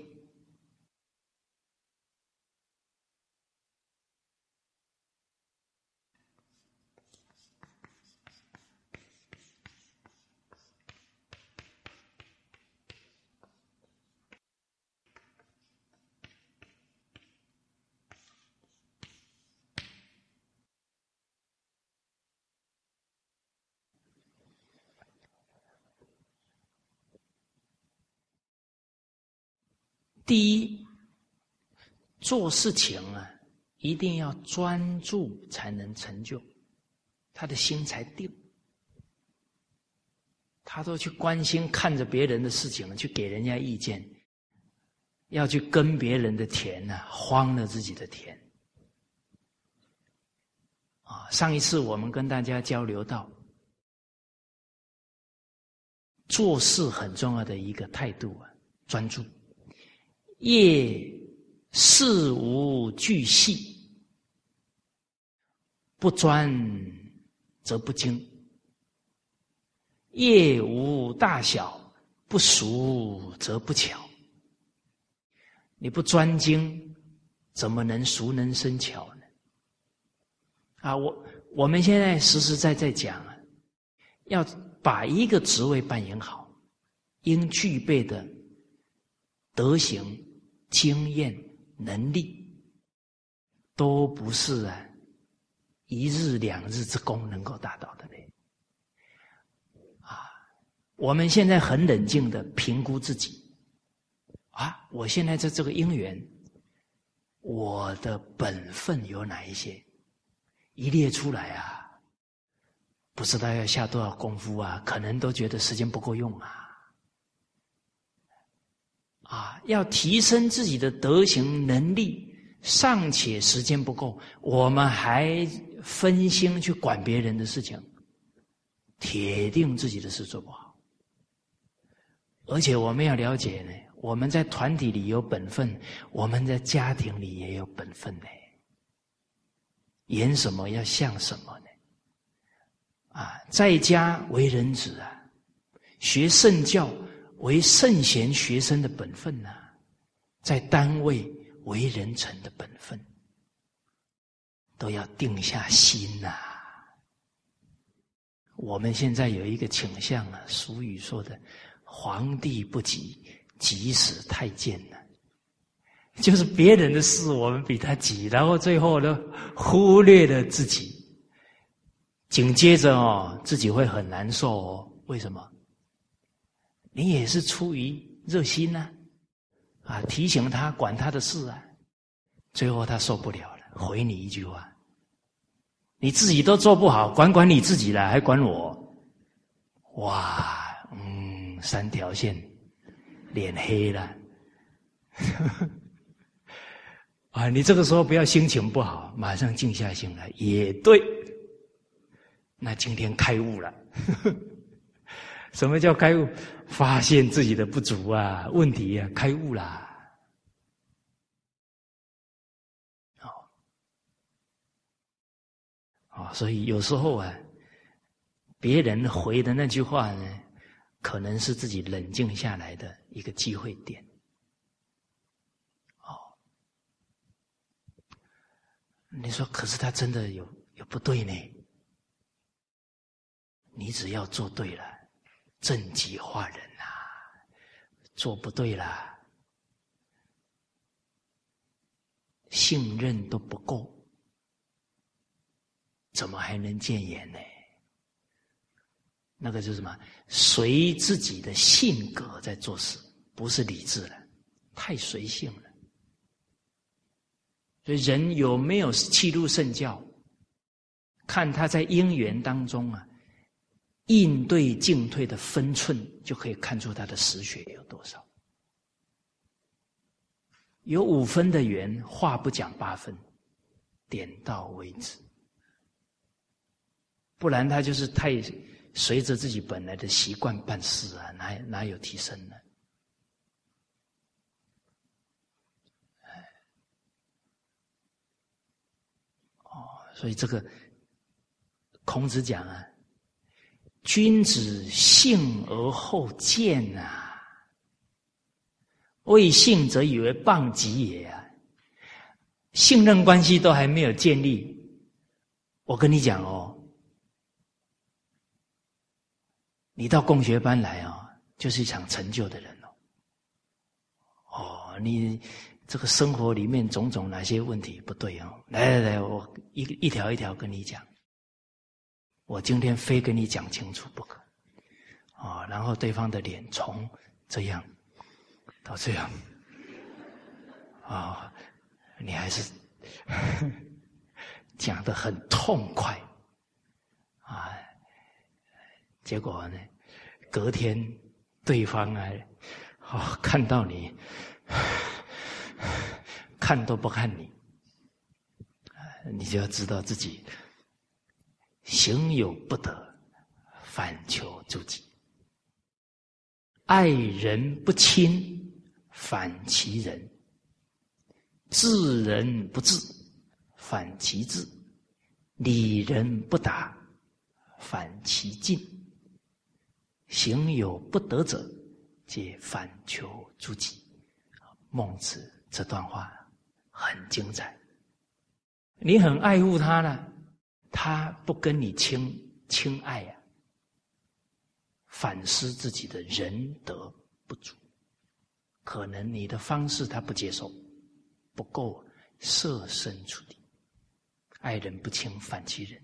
第一，做事情啊，一定要专注才能成就，他的心才定。他都去关心看着别人的事情，去给人家意见，要去跟别人的田呢，荒了自己的田。啊，上一次我们跟大家交流到，做事很重要的一个态度啊，专注。业事无巨细，不专则不精；业无大小，不熟则不巧。你不专精，怎么能熟能生巧呢？啊，我我们现在实实在在讲啊，要把一个职位扮演好，应具备的德行、经验、能力，都不是啊一日两日之功能够达到的嘞。啊，我们现在很冷静的评估自己，啊，我现在在这个因缘，我的本分有哪一些？一列出来啊，不知道要下多少功夫啊，可能都觉得时间不够用啊！啊，要提升自己的德行能力，尚且时间不够，我们还分心去管别人的事情，铁定自己的事做不好。而且我们要了解呢，我们在团体里有本分，我们在家庭里也有本分呢。演什么要像什么呢？啊，在家为人子啊，学圣教为圣贤学生的本分呐，在单位为人臣的本分，都要定下心呐。我们现在有一个倾向啊，俗语说的“皇帝不急，急死太监”呐。就是别人的事，我们比他急，然后最后呢，忽略了自己。紧接着哦，自己会很难受哦。为什么？你也是出于热心呢，啊，提醒他管他的事啊，最后他受不了了，回你一句话：你自己都做不好，管管你自己了，还管我？哇，嗯，三条线，脸黑了。啊，你这个时候不要心情不好，马上静下心来，也对。那今天开悟了，什么叫开悟？发现自己的不足啊，问题啊，开悟啦。哦，啊，所以有时候啊，别人回的那句话呢，可能是自己冷静下来的一个机会点。哦你说，可是他真的有有不对呢？你只要做对了，正极化人呐；做不对了，信任都不够，怎么还能见言呢？那个就是什么？随自己的性格在做事，不是理智了，太随性了。所以人有没有气入圣教，看他在因缘当中啊，应对进退的分寸，就可以看出他的实学有多少。有五分的缘，话不讲八分，点到为止。不然他就是太随着自己本来的习惯办事啊，哪哪有提升呢？哦所以这个孔子讲啊，君子信而后见呐，未信则以为谤己也啊。信任关系都还没有建立，我跟你讲哦，你到共学班来啊，就是一场成就的人哦。哦，你。这个生活里面种种哪些问题不对哦？来来来，我一一条一条跟你讲。我今天非跟你讲清楚不可啊！然后对方的脸从这样到这样，啊，你还是讲的很痛快啊，结果呢，隔天对方啊，哦，看到你，看都不看你，你就要知道自己行有不得，反求诸己，爱人不亲，反其人。治人不治，反其治；理人不达，反其境。行有不得者，皆反求诸己。孟子这段话很精彩。你很爱护他呢，他不跟你亲亲爱呀，反思自己的仁德不足，可能你的方式他不接受。不够设身处地，爱人不亲，反其人。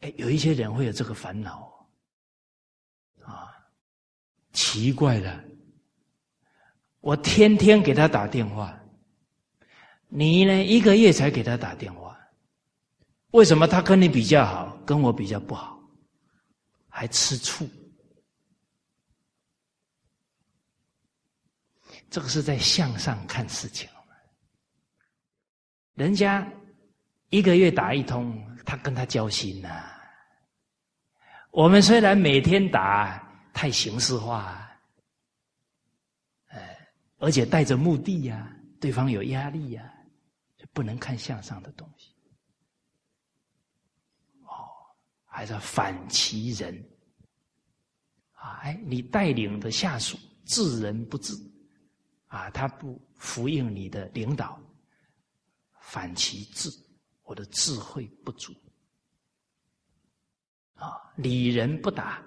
哎，有一些人会有这个烦恼啊，奇怪了，我天天给他打电话，你呢一个月才给他打电话，为什么他跟你比较好，跟我比较不好，还吃醋？这个是在向上看事情。人家一个月打一通，他跟他交心呐。我们虽然每天打，太形式化，哎，而且带着目的呀，对方有压力呀，就不能看向上的东西。哦，还是反其人啊！哎，你带领的下属治人不治。啊，他不服应你的领导，反其智，我的智慧不足。啊，礼人不答，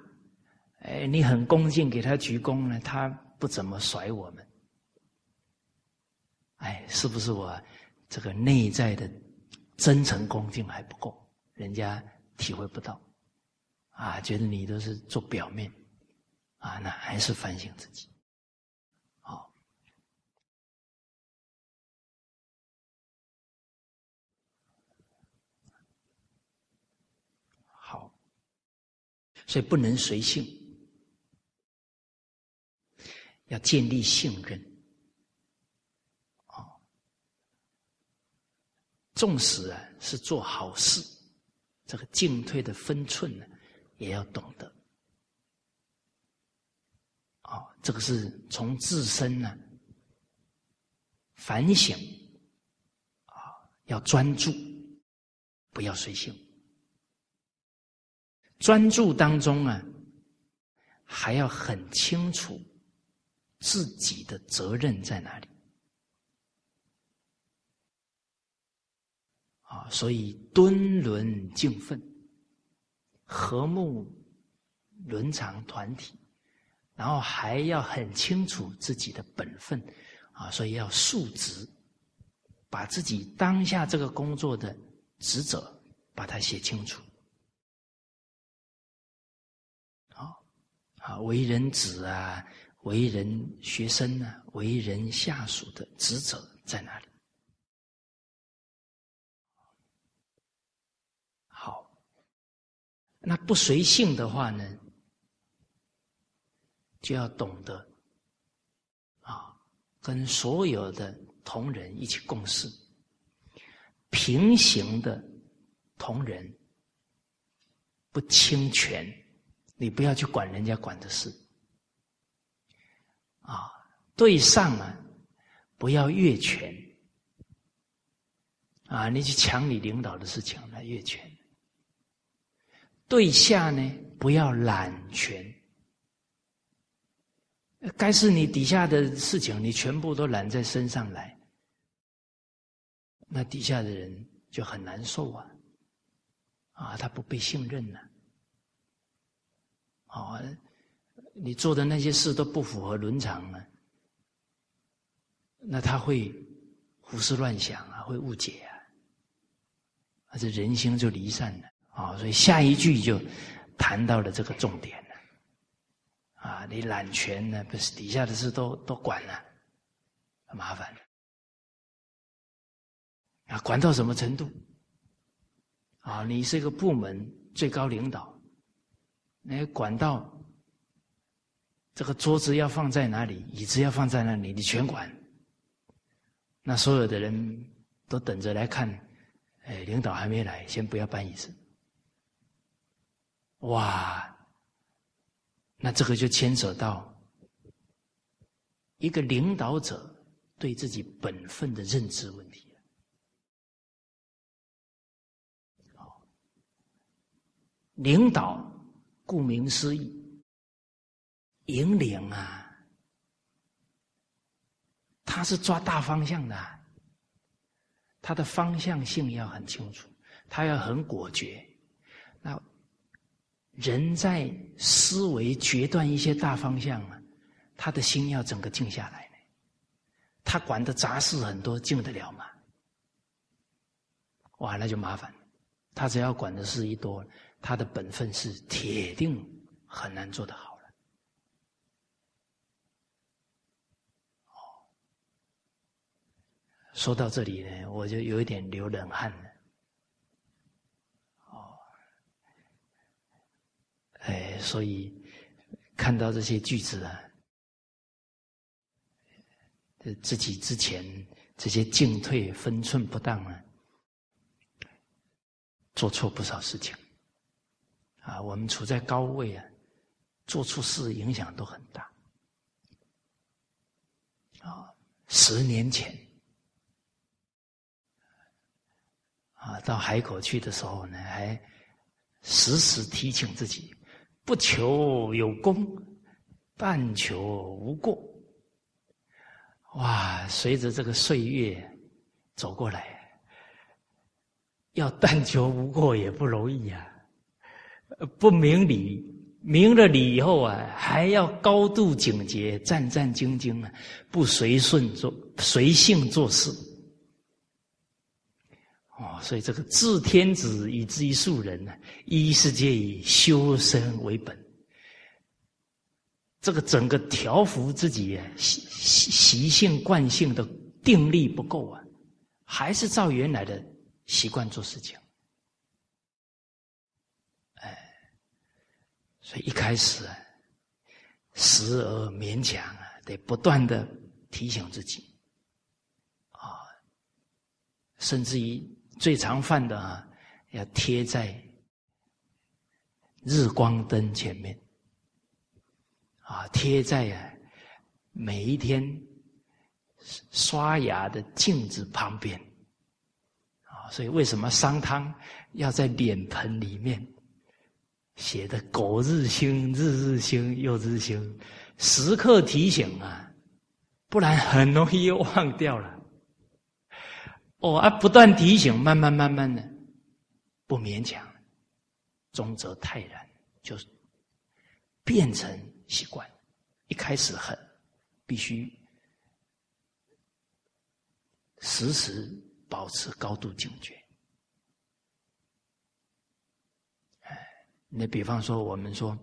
哎，你很恭敬给他鞠躬呢，他不怎么甩我们。哎，是不是我这个内在的真诚恭敬还不够，人家体会不到？啊，觉得你都是做表面，啊，那还是反省自己。好，好所以不能随性，要建立信任。啊，纵使啊是做好事，这个进退的分寸呢，也要懂得。啊，这个是从自身呢反省，啊，要专注，不要随性。专注当中啊，还要很清楚自己的责任在哪里啊，所以敦伦敬奋、和睦伦常团体，然后还要很清楚自己的本分啊，所以要述职，把自己当下这个工作的职责把它写清楚。啊，为人子啊，为人学生啊，为人下属的职责在哪里？好，那不随性的话呢，就要懂得啊，跟所有的同仁一起共事，平行的同仁不侵权。你不要去管人家管的事，啊，对上啊，不要越权，啊，你去抢你领导的事情来越权。对下呢，不要揽权，该是你底下的事情，你全部都揽在身上来，那底下的人就很难受啊，啊，他不被信任了。哦，你做的那些事都不符合伦常啊，那他会胡思乱想啊，会误解啊，啊，这人心就离散了。啊。所以下一句就谈到了这个重点了，啊，你揽权呢，不是底下的事都都管了，很麻烦啊，管到什么程度？啊，你是一个部门最高领导，你管到这个桌子要放在哪里，椅子要放在哪里，你全管。那所有的人都等着来看，哎，领导还没来，先不要搬椅子。哇，那这个就牵扯到一个领导者对自己本分的认知问题领导顾名思义，引领啊，他是抓大方向的，他的方向性要很清楚，他要很果决。那人在思维决断一些大方向啊，他的心要整个静下来呢。他管的杂事很多，静得了吗？哇，那就麻烦。他只要管的事一多。他的本分是铁定很难做得好了。哦，说到这里呢，我就有一点流冷汗了。哦，哎，所以看到这些句子啊，自己之前这些进退分寸不当啊，做错不少事情。啊，我们处在高位啊，做出事影响都很大。啊，十年前，啊，到海口去的时候呢，还时时提醒自己，不求有功，但求无过。哇，随着这个岁月走过来，要但求无过也不容易呀。不明理，明了理以后啊，还要高度警觉，战战兢兢啊，不随顺做，随性做事。哦，所以这个治天子以至于庶人呢，一是借以修身为本。这个整个调服自己习习习性惯性的定力不够啊，还是照原来的习惯做事情。哎所以一开始啊，时而勉强啊，得不断的提醒自己，啊，甚至于最常犯的啊，要贴在日光灯前面，啊，贴在啊每一天刷牙的镜子旁边，啊，所以为什么商汤要在脸盆里面？写的苟日新，日日新，又日新，时刻提醒啊，不然很容易又忘掉了。哦，啊，不断提醒，慢慢慢慢的，不勉强，终则泰然，就变成习惯。一开始很，必须时时保持高度警觉。哎那比方说，我们说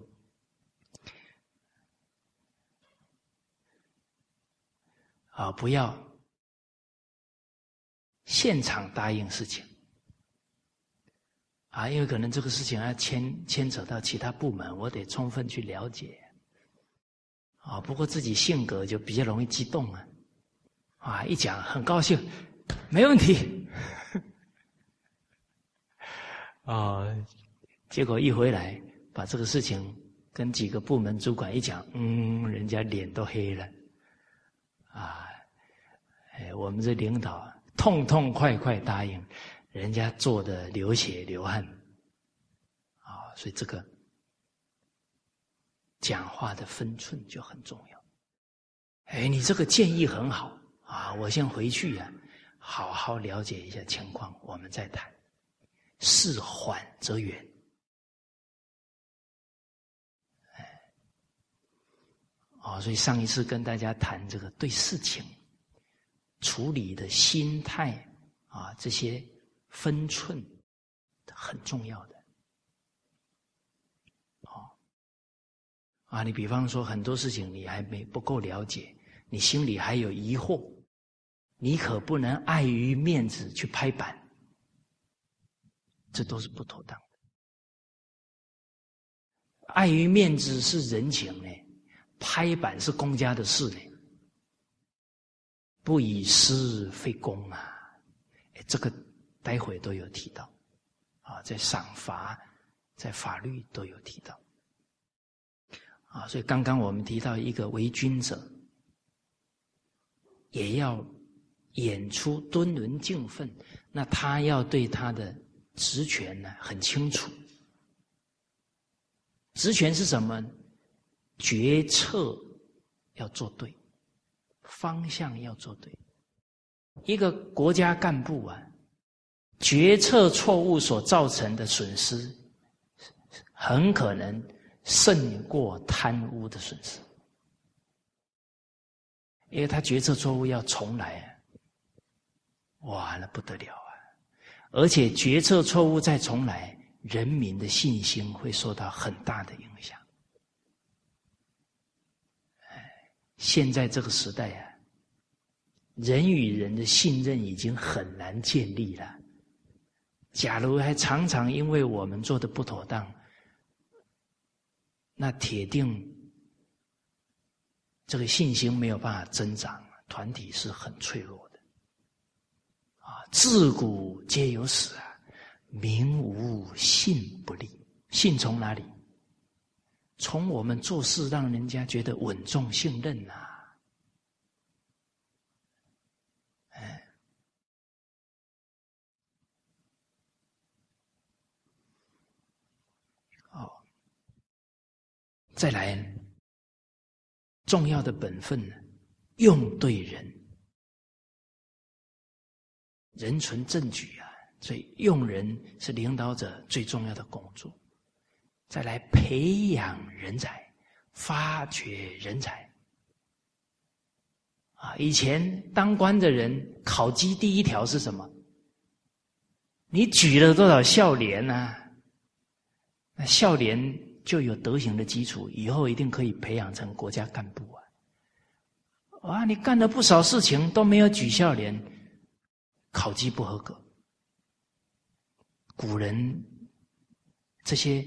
啊，不要现场答应事情啊，因为可能这个事情要牵牵扯到其他部门，我得充分去了解啊。不过自己性格就比较容易激动啊，啊，一讲很高兴，没问题 啊。结果一回来，把这个事情跟几个部门主管一讲，嗯，人家脸都黑了，啊，哎，我们这领导痛痛快快答应，人家做的流血流汗，啊，所以这个讲话的分寸就很重要。哎，你这个建议很好啊，我先回去呀，好好了解一下情况，我们再谈。事缓则圆。啊，所以上一次跟大家谈这个对事情处理的心态啊，这些分寸很重要的。哦，啊，你比方说很多事情你还没不够了解，你心里还有疑惑你可不能碍于面子去拍板，这都是不妥当的。碍于面子是人情呢，拍板是公家的事呢，不以私废公啊！这个待会都有提到啊，在赏罚、在法律都有提到啊，所以刚刚我们提到一个为君者，也要。演出敦伦敬分，那他要对他的职权呢很清楚。职权是什么？决策要做对，方向要做对。一个国家干部啊，决策错误所造成的损失，很可能胜过贪污的损失，因为他决策错误要重来啊。哇，那不得了啊！而且决策错误再重来，人民的信心会受到很大的影响。哎，现在这个时代啊，人与人的信任已经很难建立了。假如还常常因为我们做的不妥当，那铁定这个信心没有办法增长，团体是很脆弱的。啊。自古皆有死啊，民无信不立。信从哪里？从我们做事让人家觉得稳重信任呐。哎，哦，再来，重要的本分呢，用对人。人存正举啊，所以用人是领导者最重要的工作。再来培养人才，发掘人才。啊，以前当官的人考绩第一条是什么？你举了多少孝廉呢？那孝廉就有德行的基础，以后一定可以培养成国家干部啊！啊，你干了不少事情都没有举孝廉。考绩不合格，古人这些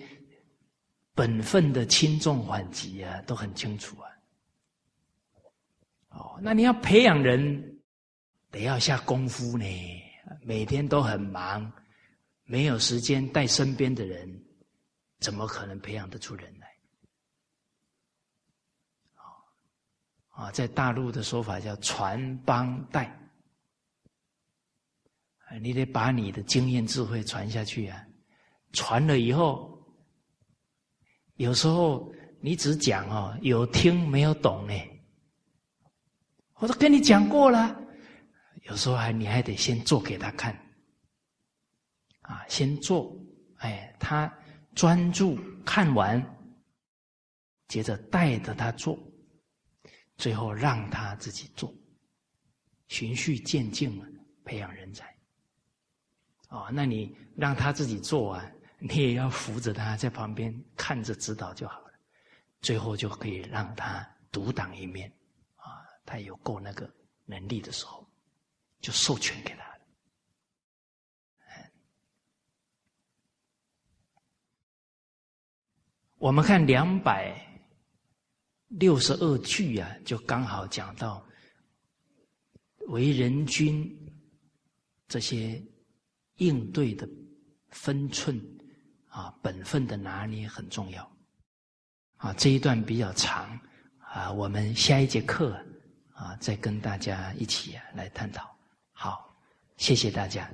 本分的轻重缓急啊，都很清楚啊。哦，那你要培养人，得要下功夫呢。每天都很忙，没有时间带身边的人，怎么可能培养得出人来？啊啊，在大陆的说法叫传帮带。你得把你的经验智慧传下去啊！传了以后，有时候你只讲哦，有听没有懂呢。我都跟你讲过了，有时候还你还得先做给他看，啊，先做，哎，他专注看完，接着带着他做，最后让他自己做，循序渐进培养人才。哦，那你让他自己做啊，你也要扶着他在旁边看着指导就好了，最后就可以让他独当一面，啊，他有够那个能力的时候，就授权给他了。我们看两百六十二句啊，就刚好讲到为人君这些。应对的分寸啊，本分的拿捏很重要啊。这一段比较长啊，我们下一节课啊，再跟大家一起来探讨。好，谢谢大家。